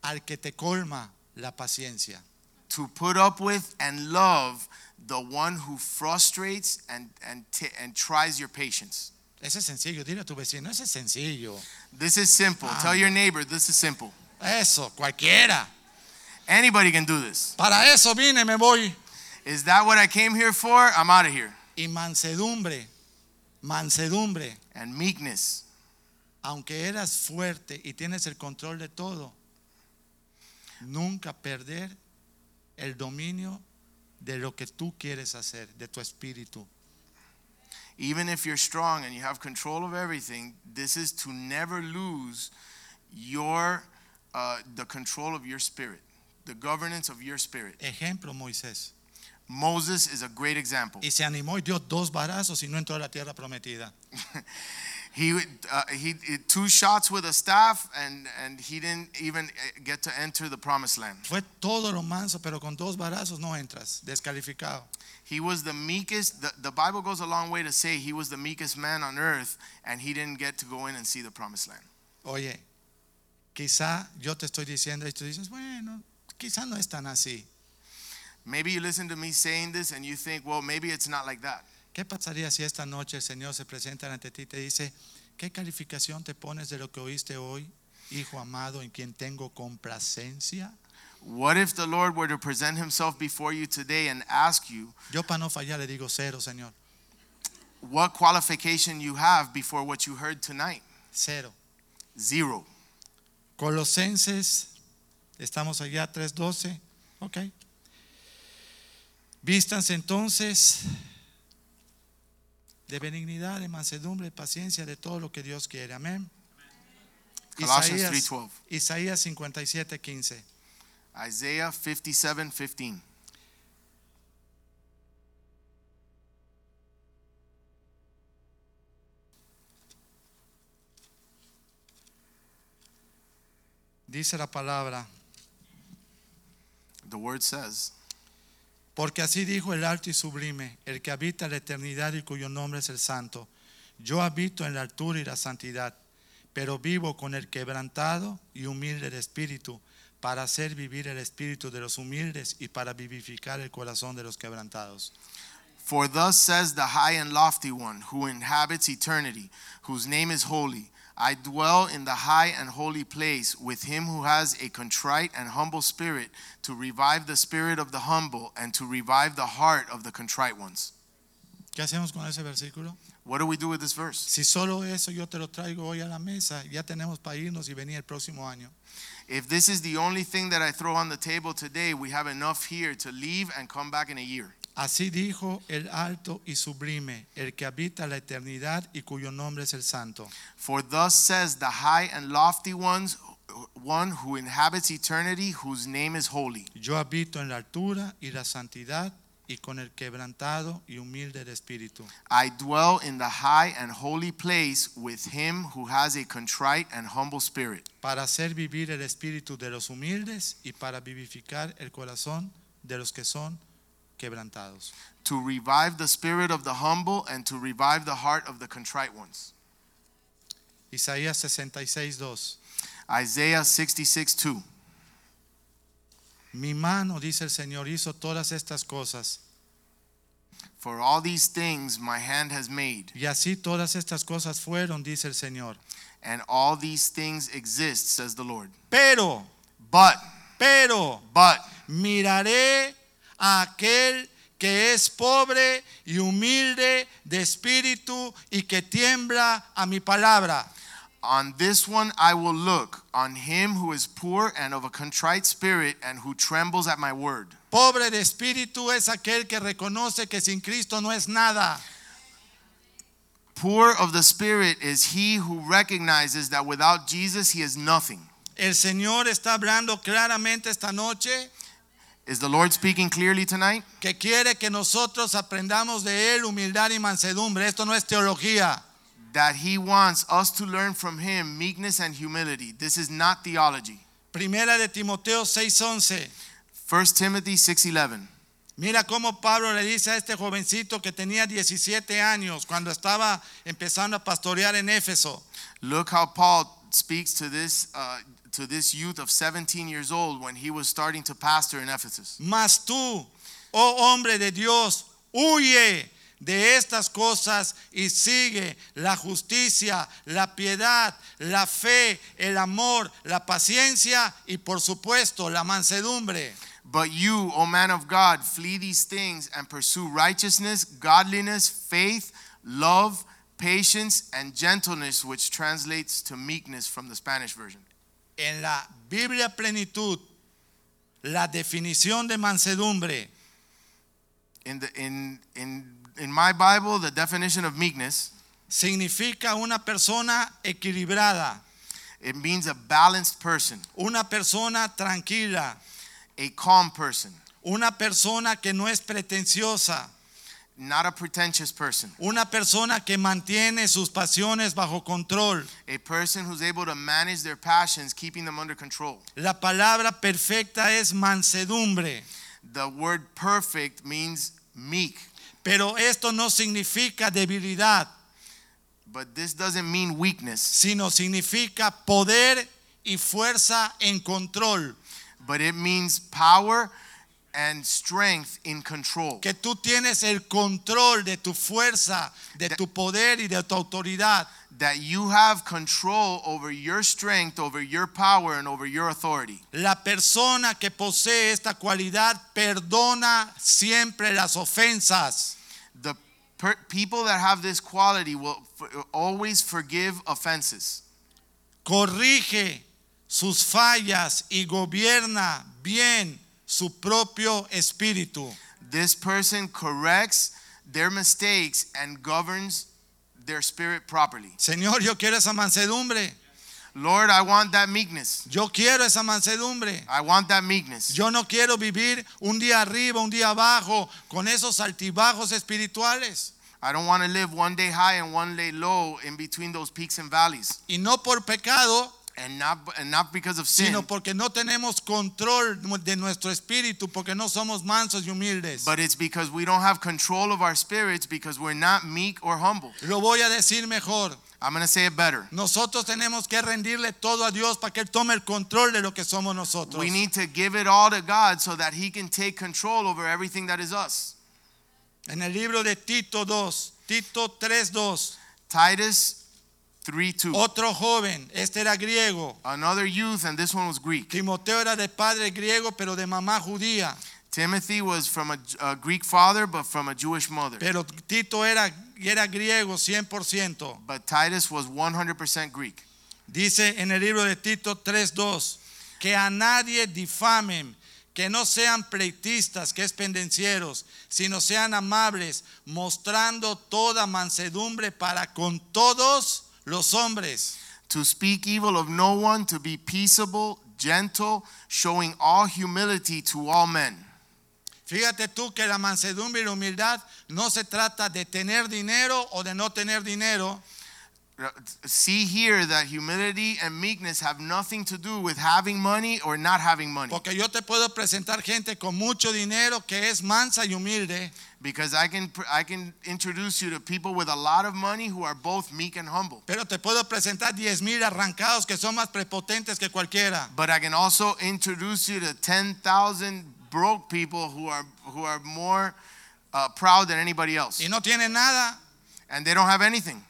al que te colma la paciencia. to put up with and love the one who frustrates and and and tries your patience. Ese es sencillo, dile a tu vecino, ese es sencillo. This is simple. Tell your neighbor this is simple. Eso, cualquiera. Anybody can do this. Para eso vine, me voy. Is that what I came here for? I'm out of here. Y mansedumbre, mansedumbre. And meekness. Aunque eras fuerte y tienes el control de todo, nunca perder el dominio de lo que tú quieres hacer, de tu espíritu. Even if you're strong and you have control of everything, this is to never lose your uh, the control of your spirit, the governance of your spirit. Ejemplo, Moisés. Moses is a great example. Y se animó y dio dos barazos y no entró a la tierra prometida. (laughs) He uh, he two shots with a staff and and he didn't even uh, get to enter the promised land. Fue todo lo manso, pero con dos barazos no entras, descalificado. He was the meekest. The, the Bible goes a long way to say he was the meekest man on earth, and he didn't get to go in and see the promised land. Oye, quizá yo te estoy diciendo y tú dices, bueno, quizá no es tan así. Maybe you listen to me saying this and you think, well, maybe it's not like that. ¿Qué pasaría si esta noche el Señor se presenta ante ti y te dice, ¿qué calificación te pones de lo que oíste hoy, hijo amado, en quien tengo complacencia? What if the Lord were to present himself before you today and ask you Yo para no fallar le digo cero, Señor, what qualification you have before what you heard tonight? cero. Zero. Colosenses, estamos allá 3.12, ok. Vístanse entonces de benignidad, de mansedumbre, de paciencia, de todo lo que Dios quiere. Amén. Colossians Isaías, 3:12. Isaías 57, 15. Isaiah 57 15. Dice la palabra, The word says, porque así dijo el alto y sublime, el que habita la eternidad y cuyo nombre es el santo. Yo habito en la altura y la santidad, pero vivo con el quebrantado y humilde de espíritu, para hacer vivir el espíritu de los humildes y para vivificar el corazón de los quebrantados. For thus says the high and lofty one, who inhabits eternity, whose name is holy. I dwell in the high and holy place with him who has a contrite and humble spirit, to revive the spirit of the humble and to revive the heart of the contrite ones. ¿Qué hacemos con ese versículo? What do we do with this verse? Si solo eso yo te lo traigo hoy a la mesa, ya tenemos para irnos y venir el próximo año. If this is the only thing that I throw on the table today, we have enough here to leave and come back in a year. Así dijo el alto y sublime, el que habita la eternidad y cuyo nombre es el santo. For thus says the high and lofty ones, one who inhabits eternity, whose name is holy. Yo habito en la altura y la santidad y con el quebrantado y humilde de espíritu, I dwell in the high and holy place with him who has a contrite and humble spirit, para hacer vivir el espíritu de los humildes y para vivificar el corazón de los que son quebrantados. to revive the spirit of the humble and to revive the heart of the contrite ones. Isaías 66, 2. Isaiah 66 2. Mi mano, dice el Señor, hizo todas estas cosas. For all these things my hand has made, Y así todas estas cosas fueron, dice el Señor. and all these things exist, says the Lord. Pero, But, pero, but, miraré a aquel que es pobre y humilde de espíritu y que tiembla a mi palabra. on this one I will look, on him who is poor and of a contrite spirit and who trembles at my word. Pobre de espíritu es aquel que reconoce que sin Cristo no es nada. Poor of the spirit is he who recognizes that without Jesus he is nothing. El Señor está hablando claramente esta noche Is the Lord speaking clearly tonight? que quiere que nosotros aprendamos de Él humildad y mansedumbre. Esto no es teología. That he wants us to learn from him meekness and humility. This is not theology. Primera de Timoteo 6:11. 1 Timothy 6:11. Mira cómo Pablo le dice a este jovencito que tenía 17 años cuando estaba empezando a pastorear en Éfeso. Look how Paul speaks to this uh, to this youth of 17 years old when he was starting to pastor in Ephesus. Mas tú, oh hombre de Dios, huye de estas cosas y sigue la justicia, la piedad, la fe, el amor, la paciencia y por supuesto la mansedumbre. But you, O man of God, flee these things and pursue righteousness, godliness, faith, love, patience, and gentleness, which translates to meekness from the Spanish version. En la Biblia plenitud, la definición de mansedumbre. In, the, in, in, in my Bible, the definition of meekness, significa una persona equilibrada, it means a balanced person, una persona tranquila, a calm person, una persona que no es pretenciosa, not a pretentious person, una persona que mantiene sus pasiones bajo control. a person who's able to manage their passions, keeping them under control. La palabra perfecta es mansedumbre, The word perfect means meek, pero esto no significa debilidad, but this doesn't mean weakness, sino significa poder y fuerza en control. but it means power and strength in control. Que tú tienes el control de tu fuerza, de tu poder y de tu autoridad. That you have control over your strength, over your power, and over your authority. La persona que posee esta cualidad perdona siempre las ofensas. The per- people that have this quality will f- always forgive offenses. corrige sus fallas y gobierna bien su propio espíritu. This person corrects their mistakes and governs their spirit properly. Señor, yo quiero esa mansedumbre. Lord, I want that meekness. Yo quiero esa mansedumbre. I want that meekness. Yo no quiero vivir un día arriba, un día abajo, con esos altibajos espirituales. I don't want to live one day high and one day low in between those peaks and valleys. Y no por pecado, And not, and not because of sin, sino porque no tenemos control de nuestro espíritu, porque no somos mansos y humildes. but it's because we don't have control of our spirits because we're not meek or humble. Lo voy a decir mejor. I'm going to say it better. Nosotros tenemos que rendirle todo a Dios para que Él tome el control de lo que somos nosotros. We need to give it all to God so that He can take control over everything that is us. En el libro de Tito 2, Tito 3:2, Titus 3 2. otro joven, este era griego. Another youth, and this one was Greek. Timoteo era de padre griego, pero de mamá judía. Timothy was from a, a Greek father, but from a Jewish mother. Pero Tito era, era griego 100%. But Titus was 100% Greek. Dice en el libro de Tito 3:2 que a nadie difamen, que no sean pleitistas, que es pendencieros, sino sean amables, mostrando toda mansedumbre para con todos los hombres. To speak evil of no one, to be peaceable, gentle, showing all humility to all men. Fíjate tú que la mansedumbre y la humildad no se trata de tener dinero o de no tener dinero, See here that humility and meekness have nothing to do with having money or not having money. porque yo te puedo presentar gente con mucho dinero que es mansa y humilde, Because I can I can introduce you to people with a lot of money who are both meek and humble. pero te puedo presentar 10 mil arrancados que son más prepotentes que cualquiera. But I can also introduce you to 10,000 broke people who are who are more uh, proud than anybody else. y no tienen nada And they don't have anything.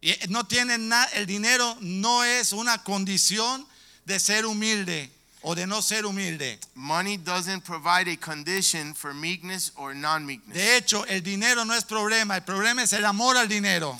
y no tienen nada el dinero no es una condición de ser humilde o de no ser humilde Money doesn't provide a condition for meekness or non-meekness. de hecho el dinero no es problema el problema es el amor al dinero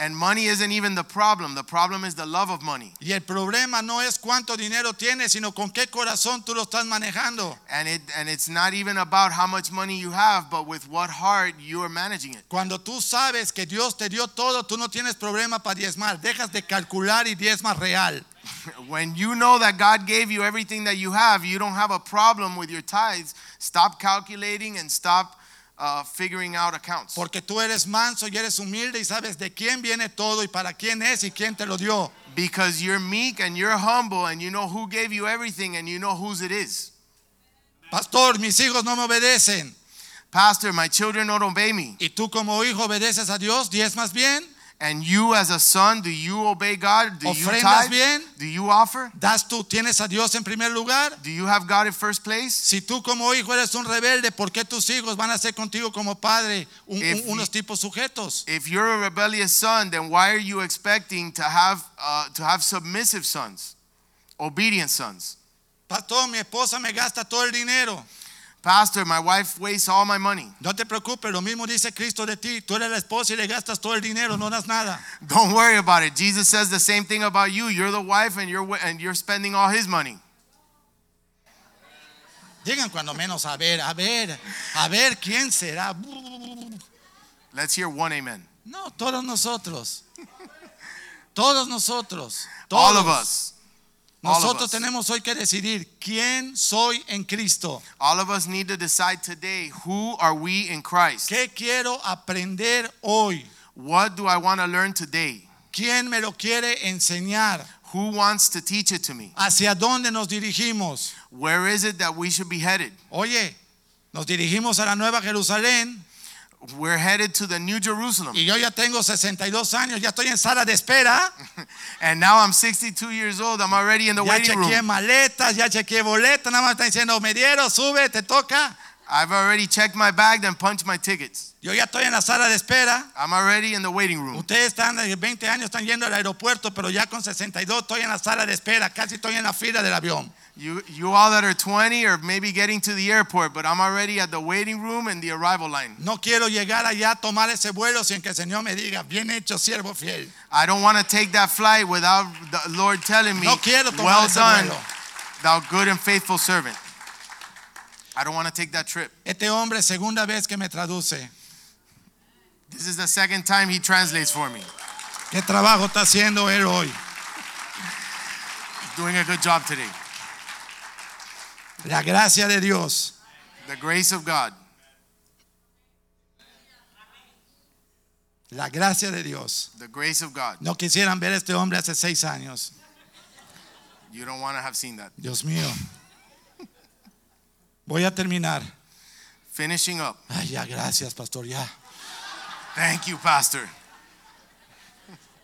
And money isn't even the problem. The problem is the love of money. y el problema no es cuánto dinero tienes sino con qué corazón tú lo estás manejando And it and it's not even about how much money you have, but with what heart you are managing it. cuando tú sabes que Dios te dio todo tú no tienes problema para diezmar dejas de calcular y diezmas real (laughs) When you know that God gave you everything that you have, you don't have a problem with your tithes. Stop calculating and stop uh, figuring out accounts. porque tú eres manso y eres humilde y sabes de quién viene todo y para quién es y quién te lo dio Because you're meek and you're humble and you know who gave you everything and you know whose it is. pastor mis hijos no me obedecen Pastor, my children don't obey me. y tú como hijo obedeces a Dios diezmas bien And you as a son, do you obey God? Do you tithe? bien? Do you offer? das tú tienes a Dios en primer lugar Do you have God in first place? si tú como hijo eres un rebelde ¿por qué tus hijos van a ser contigo como padre un- If un- unos tipos sujetos If you're a rebellious son, then why are you expecting to have uh, to have submissive sons, obedient sons? Pastor, mi esposa me gasta todo el dinero. Pastor, my wife wastes all my money. No te preocupes, lo mismo dice Cristo de ti. Tú eres la esposa y le gastas todo el dinero, no das nada. Don't worry about it. Jesus says the same thing about you. You're the wife and you're and you're spending all his money. Digan cuando menos a ver, a ver, a ver quién será. Let's hear one amen. No, todos nosotros. Todos nosotros. All of us. Nosotros tenemos hoy que decidir quién soy en Cristo. All of us need to decide today who are we in Christ? ¿Qué quiero aprender hoy? What do I want to learn today? ¿Quién me lo quiere enseñar? Who wants to teach it to me? ¿Hacia dónde nos dirigimos? Where is it that we should be headed? Oye, nos dirigimos a la Nueva Jerusalén We're headed to the New Jerusalem. y yo ya tengo 62 años, ya estoy en sala de espera. (laughs) And now I'm 62 years old. I'm already in the Ya waiting chequeé room. maletas, ya chequeé boletas, nada más está diciendo, me dieron, sube, te toca. I've already checked my bag and punched my tickets. Yo ya estoy en la sala de espera. I'm already in the waiting room. Ustedes están de 20 años, están yendo al aeropuerto, pero ya con 62 estoy en la sala de espera, casi estoy en la fila del avión. You, you all that are 20 or maybe getting to the airport, but I'm already at the waiting room and the arrival line. No quiero llegar allá a tomar ese vuelo sin que el Señor me diga, bien hecho, siervo fiel. I don't want to take that flight without the Lord telling me, No quiero tomar well ese done, vuelo. thou good and faithful servant. I don't want to take that trip. Este hombre, segunda vez que me traduce. This is the second time he translates for me. ¿Qué trabajo está haciendo él hoy? Doing a good job today. La gracia de Dios. The grace of God. La gracia de Dios. The grace of God. No quisieran ver a este hombre hace seis años. You don't want to have seen that. Dios mío. Voy a terminar. Finishing up. Ay, ya, gracias, pastor, ya. Thank you, Pastor.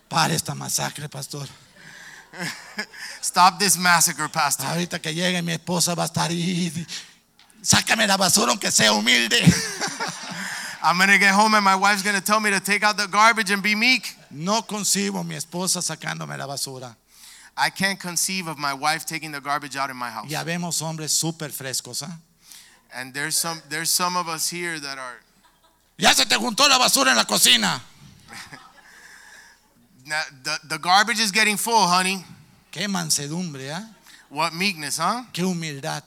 Pare esta masacre, pastor. (laughs) Stop this massacre, Pastor. Ahorita que llegue mi esposa va a estar ahí. Sácame la basura aunque sea humilde. (laughs) I'm going to get home and my wife's going to tell me to take out the garbage and be meek. No concibo mi esposa sacándome la basura. I can't conceive of my wife taking the garbage out in my house. Ya vemos hombres súper frescos. ¿ah? And there's some there's some of us here that are Ya se te juntó la basura en la cocina. (laughs) Now, the, the garbage is getting full, honey. Qué mansedumbre, ¿ah? What meekness, huh? Qué humildad.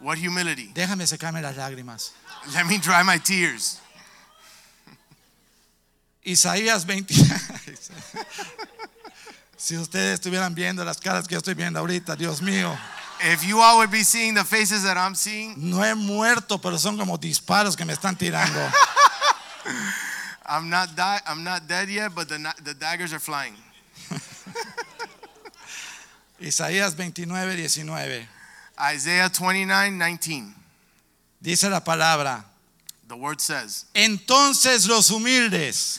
What humility. Déjame secarme las lágrimas. Let me dry my tears. Isaías 20. (laughs) si ustedes estuvieran viendo las caras que yo estoy viendo ahorita, Dios mío. If you all would be seeing the faces that I'm seeing, No he muerto, pero son como disparos que me están tirando. (laughs) I'm not di- I'm not dead yet, but the, na- the daggers are flying. (laughs) Isaías 29, 19. Isaiah 29, 19. Dice la palabra. The word says, Entonces los humildes,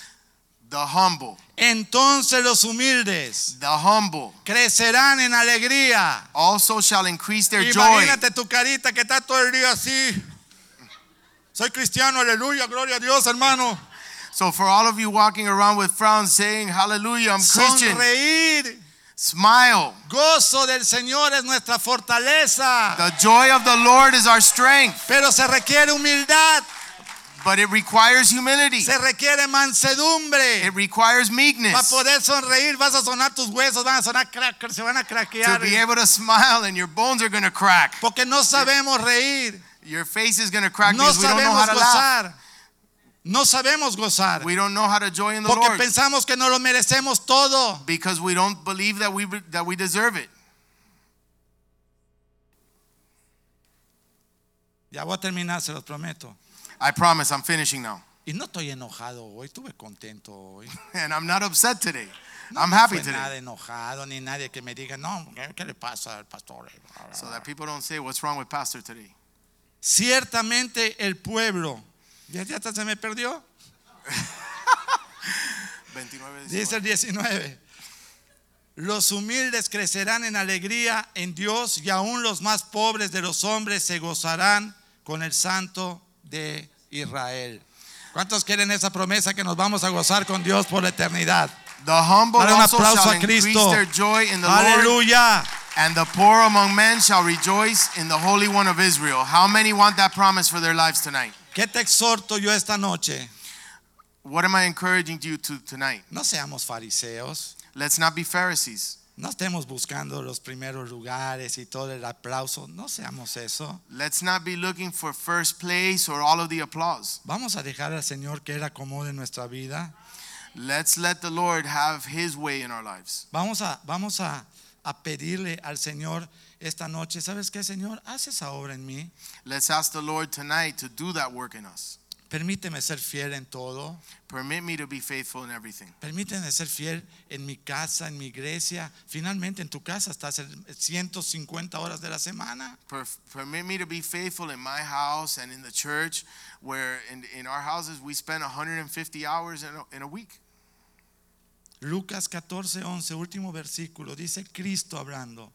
the humble, entonces los humildes the humble crecerán en alegría. also shall increase their joy. Imagínate tu carita que está todo el día así. Soy cristiano, aleluya, gloria a Dios, hermano. So for all of you walking around with frowns saying, hallelujah, I'm Christian, Sonreír. smile. Gozo del Señor es nuestra fortaleza. The joy of the Lord is our strength, Pero se requiere humildad, but it requires humility. se requiere mansedumbre. It requires Para meekness. poder sonreír vas a sonar tus huesos, van a sonar crack, se van a To be able to smile and your bones are going to crack. Porque no sabemos reír, Your face is going to crack no because we don't know how to laugh. No sabemos gozar. We don't know how to joy in the Porque Lord pensamos que no lo merecemos todo. because we don't believe that we that we deserve it. Ya voy a terminar, se los prometo. I promise I'm finishing now. Y no estoy enojado hoy, estuve contento hoy. (laughs) And I'm not upset today. No I'm happy today. nada enojado, ni nadie que me diga, no, ¿qué, le pasa al pastor? So that people don't say what's wrong with pastor today. Ciertamente el pueblo, ya, ya hasta se me perdió, (laughs) 29, dice el 19. Los humildes crecerán en alegría en Dios y aún los más pobres de los hombres se gozarán con el santo de Israel. ¿Cuántos quieren esa promesa que nos vamos a gozar con Dios por la eternidad? The humble Dale un also aplauso shall a Cristo. their joy in the Lord, And the poor among men shall rejoice in the Holy One of Israel. How many want that promise for their lives tonight? ¿Qué te exhorto yo esta noche? What am I encouraging you to tonight? No seamos fariseos. Let's not be Pharisees. No estemos buscando los primeros lugares y todo el aplauso. No seamos eso. Let's not be looking for first place or all of the applause. Vamos a dejar al Señor que Él acomode nuestra vida. Let's let the Lord have his way in our lives. Vamos a, vamos a, a pedirle al Señor esta noche, ¿sabes qué, Señor? Haz esa obra en mí. Let's ask the Lord tonight to do that work in us. Permíteme ser fiel en todo. Permit me to be faithful in everything. Permíteme ser fiel en mi casa, en mi iglesia. Finalmente en tu casa estás en 150 horas de la semana. Per- permit me to be faithful in my house and in the church, where in, in our houses we spend 150 hours in a, in a week. Lucas 14, 11, último versículo. Dice Cristo hablando.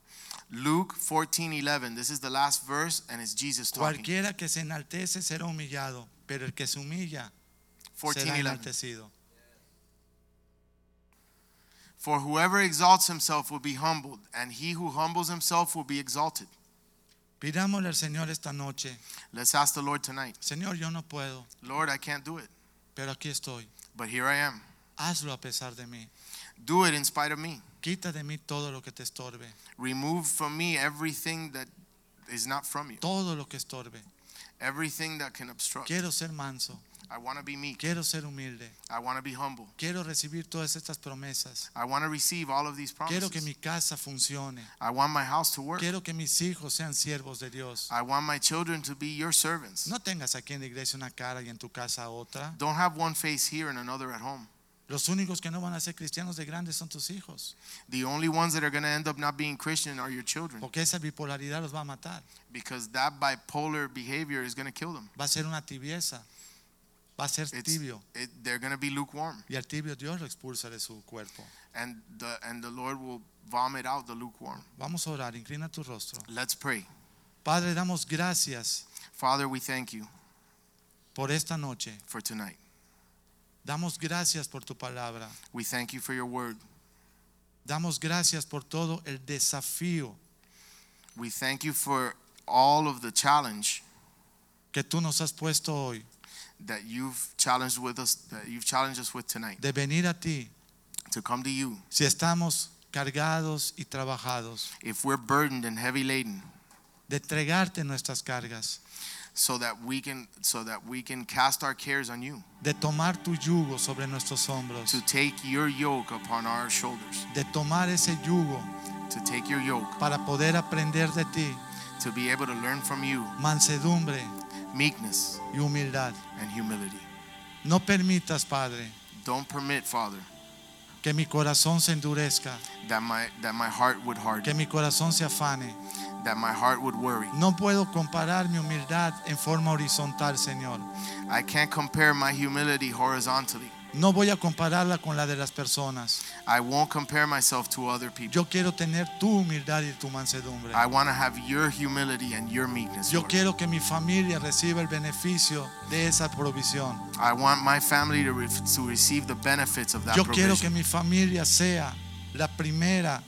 Luke 14:11. This is the last verse, and it's Jesus talking. Cualquiera que se enaltece será humillado, pero el que se humilla será enaltecido. For whoever exalts himself will be humbled, and he who humbles himself will be exalted. Pidámosle al Señor esta noche. Let's ask the Lord tonight. Señor, yo no puedo, Lord, I can't do it, pero aquí estoy. but here I am. Hazlo a pesar de mí. Do it in spite of me. Quita de mí todo lo que te estorbe, Remove from me everything that is not from you, todo lo que estorbe. Everything that can obstruct. Quiero ser manso, I want to be meek. quiero ser humilde, I want to be humble. quiero recibir todas estas promesas. I want to receive all of these Quiero que promises. mi casa funcione. I want my house to work. Quiero que mis hijos sean siervos de Dios. I want my children to be your servants. No tengas aquí en la iglesia una cara y en tu casa otra. Don't have one face here and another at home. Los únicos que no van a ser cristianos de grandes son tus hijos, The only ones that are going to end up not being Christian are your children porque esa bipolaridad los va a matar. because that bipolar behavior is going to kill them. Va a ser una tibieza, va a ser It's, tibio. it, they're going to be lukewarm Y al tibio Dios lo expulsa de su cuerpo. and the, and the Lord will vomit out the lukewarm. Vamos a orar, inclina tu rostro. Let's pray. Padre, damos gracias Father, we thank you por esta noche. for tonight. Damos gracias por tu palabra. We thank you for your word. Damos gracias por todo el desafío We thank you for all of the challenge que tú nos has puesto hoy that you've challenged with us that you've challenged us with tonight de venir a ti to come to you si estamos cargados y trabajados, if we're burdened and heavy laden de entregarte nuestras cargas, so that we can so that we can cast our cares on you. De tomar tu yugo sobre nuestros hombros, to take your yoke upon our shoulders. De tomar ese yugo to take your yoke. para poder aprender de ti. To be able to learn from you. Mansedumbre meekness y humildad. and humility. No permitas, Padre, don't permit father que mi corazón se endurezca, that my that my heart would harden. que mi corazón se afane. That my heart would worry No puedo comparar mi humildad en forma horizontal, Señor. i can't compare my humility horizontally No voy a compararla con la de las personas. i won't compare myself to other people Yo quiero tener tu humildad y tu mansedumbre. i want to have your humility and your meekness Yo Lord. quiero que mi familia reciba el beneficio de esa provisión. i want my family to, re- to receive the benefits of that Yo quiero que provision mi familia sea la primera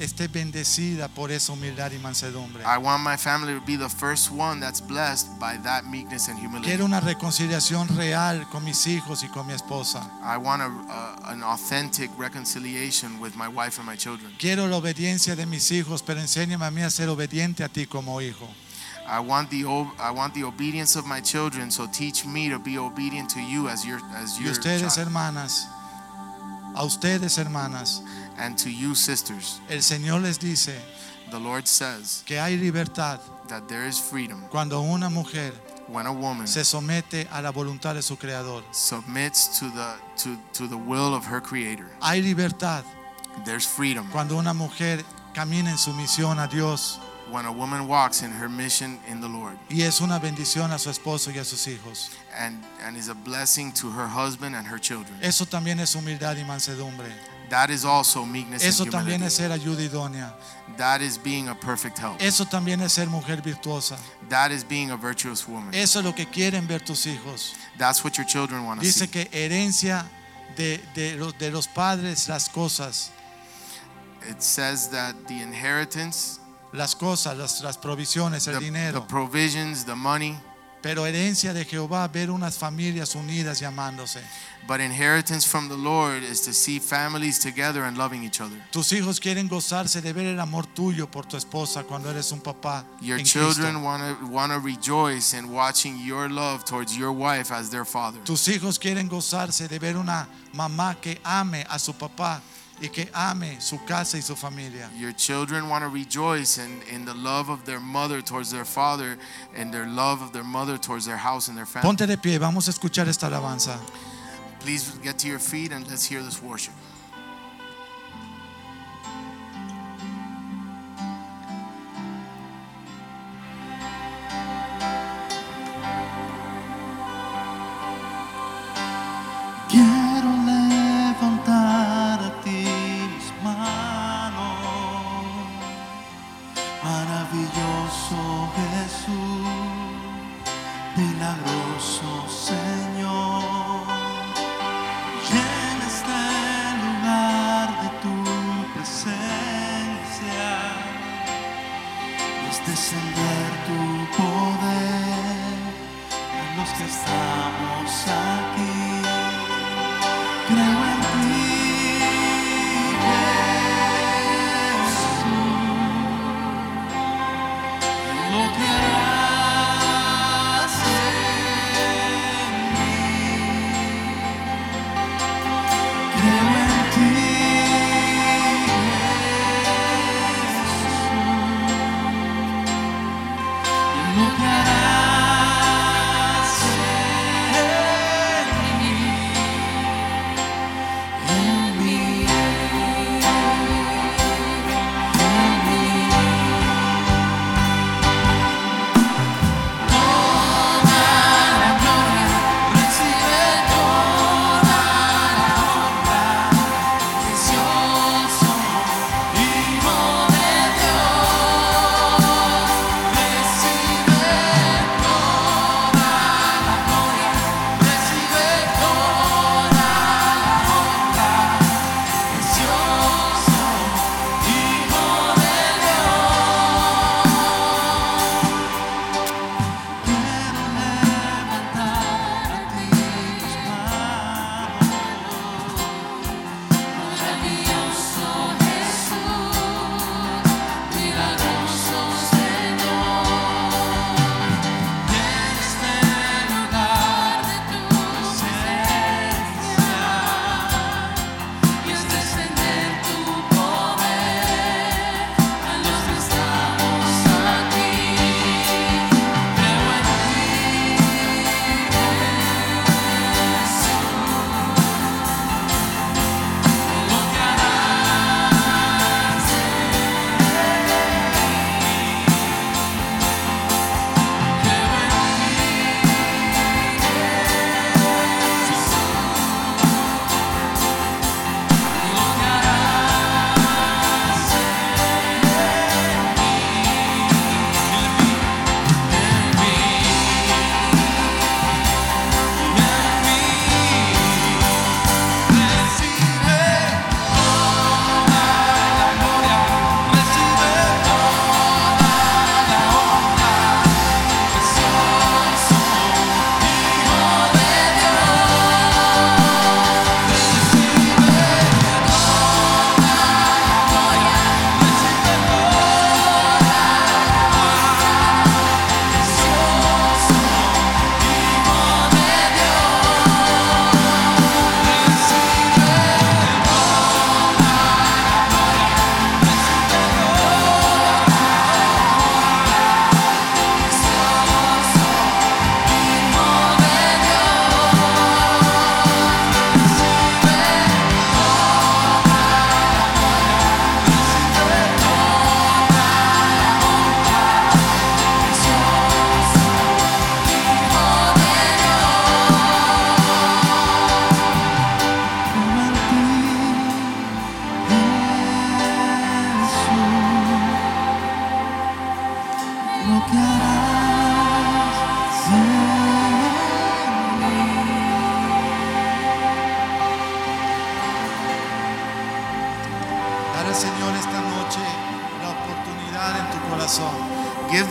esté bendecida por esa humildad y mansedumbre. i want my family to be the first one that's blessed by that meekness and humility Quiero una reconciliación real con mis hijos y con mi esposa. I want a, a, an authentic reconciliation with my wife and my children. Quiero la obediencia de mis hijos, pero enséñame a mí a ser obediente a ti como hijo. I want the ob- I want the obedience of my children, so teach me to be obedient to you as your as Y ustedes, child. hermanas, a ustedes, hermanas, and to you sisters. el Señor les dice The Lord says que hay libertad that there is freedom cuando una mujer when a woman se somete a la voluntad de su creador. submits to the to, to the will of her creator. Hay libertad There's freedom cuando una mujer camina en sumisión a Dios when a woman walks in her mission in the Lord y es una bendición a su esposo y a sus hijos. and and is a blessing to her husband and her children. Eso también es humildad y mansedumbre. That is also meekness Eso and también es ser ayuda idónea. That is being a perfect help. Eso también es ser mujer virtuosa. That is being a virtuous woman. Eso es lo que quieren ver tus hijos. That's what your children want to see. Dice que herencia de, de los, de los padres las cosas it says that the inheritance, las cosas, las, las provisiones, el the, the provisions, the money, Pero herencia de Jehová, ver unas familias unidas y amándose. but inheritance from the Lord is to see families together and loving each other. Tus hijos quieren gozarse de ver el amor tuyo por tu esposa cuando eres un papá. Your en children want to rejoice in watching your love towards your wife as their father. Tus hijos quieren gozarse de ver una mamá que ame a su papá y que ame su casa y su familia. Your children want to rejoice in, in the love of their mother towards their father and their love of their mother towards their house and their family. Ponte de pie, vamos a escuchar esta alabanza. Please get to your feet and let's hear this worship.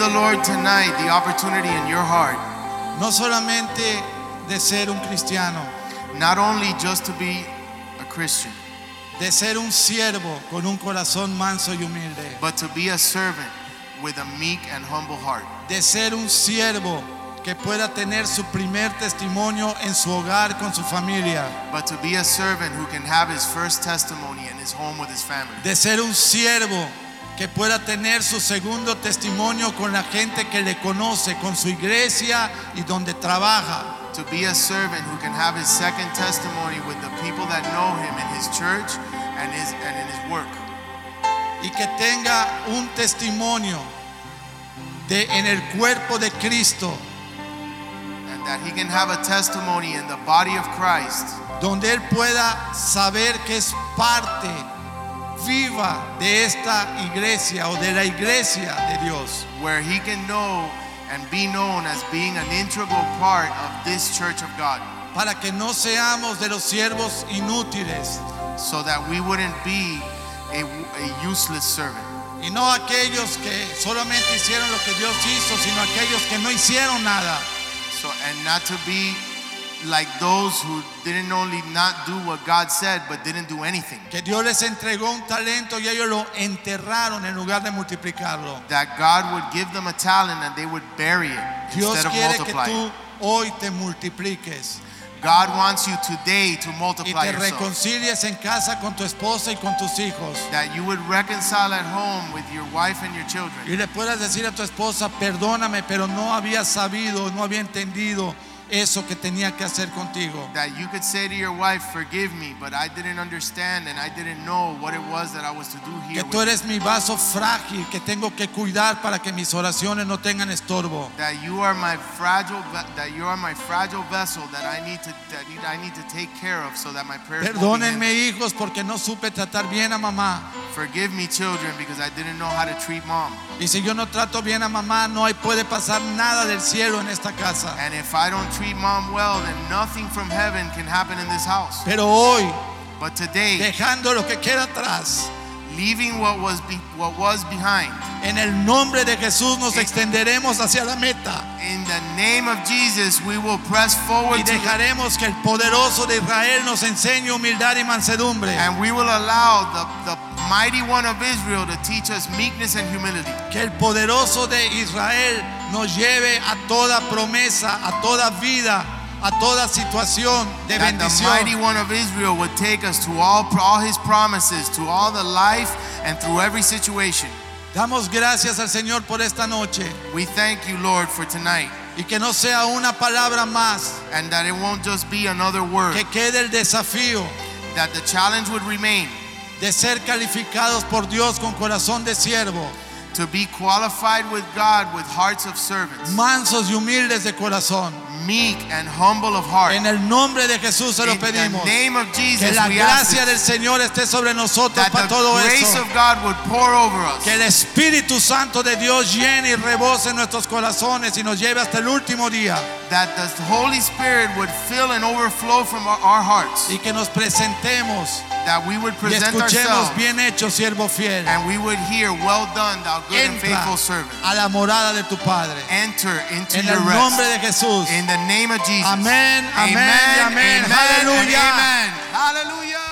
The Lord tonight the opportunity in your heart, No solamente de ser un cristiano, not only just to be a Christian, de ser un siervo con un corazón manso y humilde, but to be a servant with a meek and humble heart. de ser un siervo que pueda tener su primer testimonio en su hogar con su familia, but to be a servant who can have his first testimony in his home with his family, de ser un siervo que pueda tener su segundo testimonio con la gente que le conoce, con su iglesia y donde trabaja. to be a servant who can have his second testimony with the people that know him in his church and his and in his work, y que tenga un testimonio de en el cuerpo de Cristo, and that he can have a testimony in the body of Christ, donde él pueda saber que es parte viva de esta iglesia o de la iglesia de Dios. where he can know and be known as being an integral part of this church of God, Para que no seamos de los siervos inútiles so that we wouldn't be a, a useless servant. y no aquellos que solamente hicieron lo que Dios hizo, sino aquellos que no hicieron nada. So and not to be like those who didn't only not do what God said but didn't do anything. Que Dios les entregó un talento y ellos lo enterraron en lugar de multiplicarlo. That God would give them a talent and they would bury it Dios instead of quiere que tú hoy te multipliques God wants you today to y multiply te yourself. reconcilies en casa con tu esposa y con tus hijos. That you would reconcile at home with your wife and your children. Y le puedas decir a tu esposa, perdóname, pero no había sabido, no había entendido eso que tenía que hacer contigo. That you could say to your wife, Forgive me, but I didn't understand and I didn't know what it was that I was to do Que here. tú with eres mi vaso frágil que tengo que cuidar para que mis oraciones no tengan estorbo. that you are my fragile that you are my fragile vessel that I need to that I need to take care of so that my prayers Perdónenme hijos porque no supe tratar bien a mamá. Forgive me children because I didn't know how to treat mom. Y si yo no trato bien a mamá, no hay, puede pasar nada del cielo en esta casa. And if I don't treat mom well, then nothing from heaven can happen in this house. Pero hoy, But today, dejando lo que queda atrás, leaving what was be, what was behind, en el nombre de Jesús nos extenderemos hacia la meta. in the name of Jesus, we will press forward Y dejaremos que el poderoso de Israel nos enseñe humildad y mansedumbre. and we will allow the, the mighty one of Israel to teach us meekness and humility. Que el poderoso de Israel nos lleve a toda promesa, a toda vida, a toda situación de that the mighty bendición. one of Israel would take us to all, all his promises, to all the life and through every situation. Damos gracias al Señor por esta noche. We thank you, Lord, for tonight, y que no sea una palabra más, and that it won't just be another word, que quede el desafío that the challenge would remain. de ser calificados por Dios con corazón de siervo, to be qualified with God with hearts of servants, mansos y humildes de corazón. Meek and humble of heart. En el nombre de Jesús se lo In the pedimos. name of Que Jesus, la we ask gracia del Señor esté sobre nosotros para the todo grace eso. of God would pour over us, Que el Espíritu Santo de Dios llene y rebose nuestros corazones y nos lleve hasta el último día. that the Holy Spirit would fill and overflow from our, our hearts, Y que nos presentemos that we would y present escuchemos ourselves bien hecho, siervo fiel. and we would hear, Well done, thou good and Entra faithful servant. a la morada de tu Padre. Enter into En el nombre de Jesús. In the name of Jesus. Y amén. amen, and amen. Hallelujah.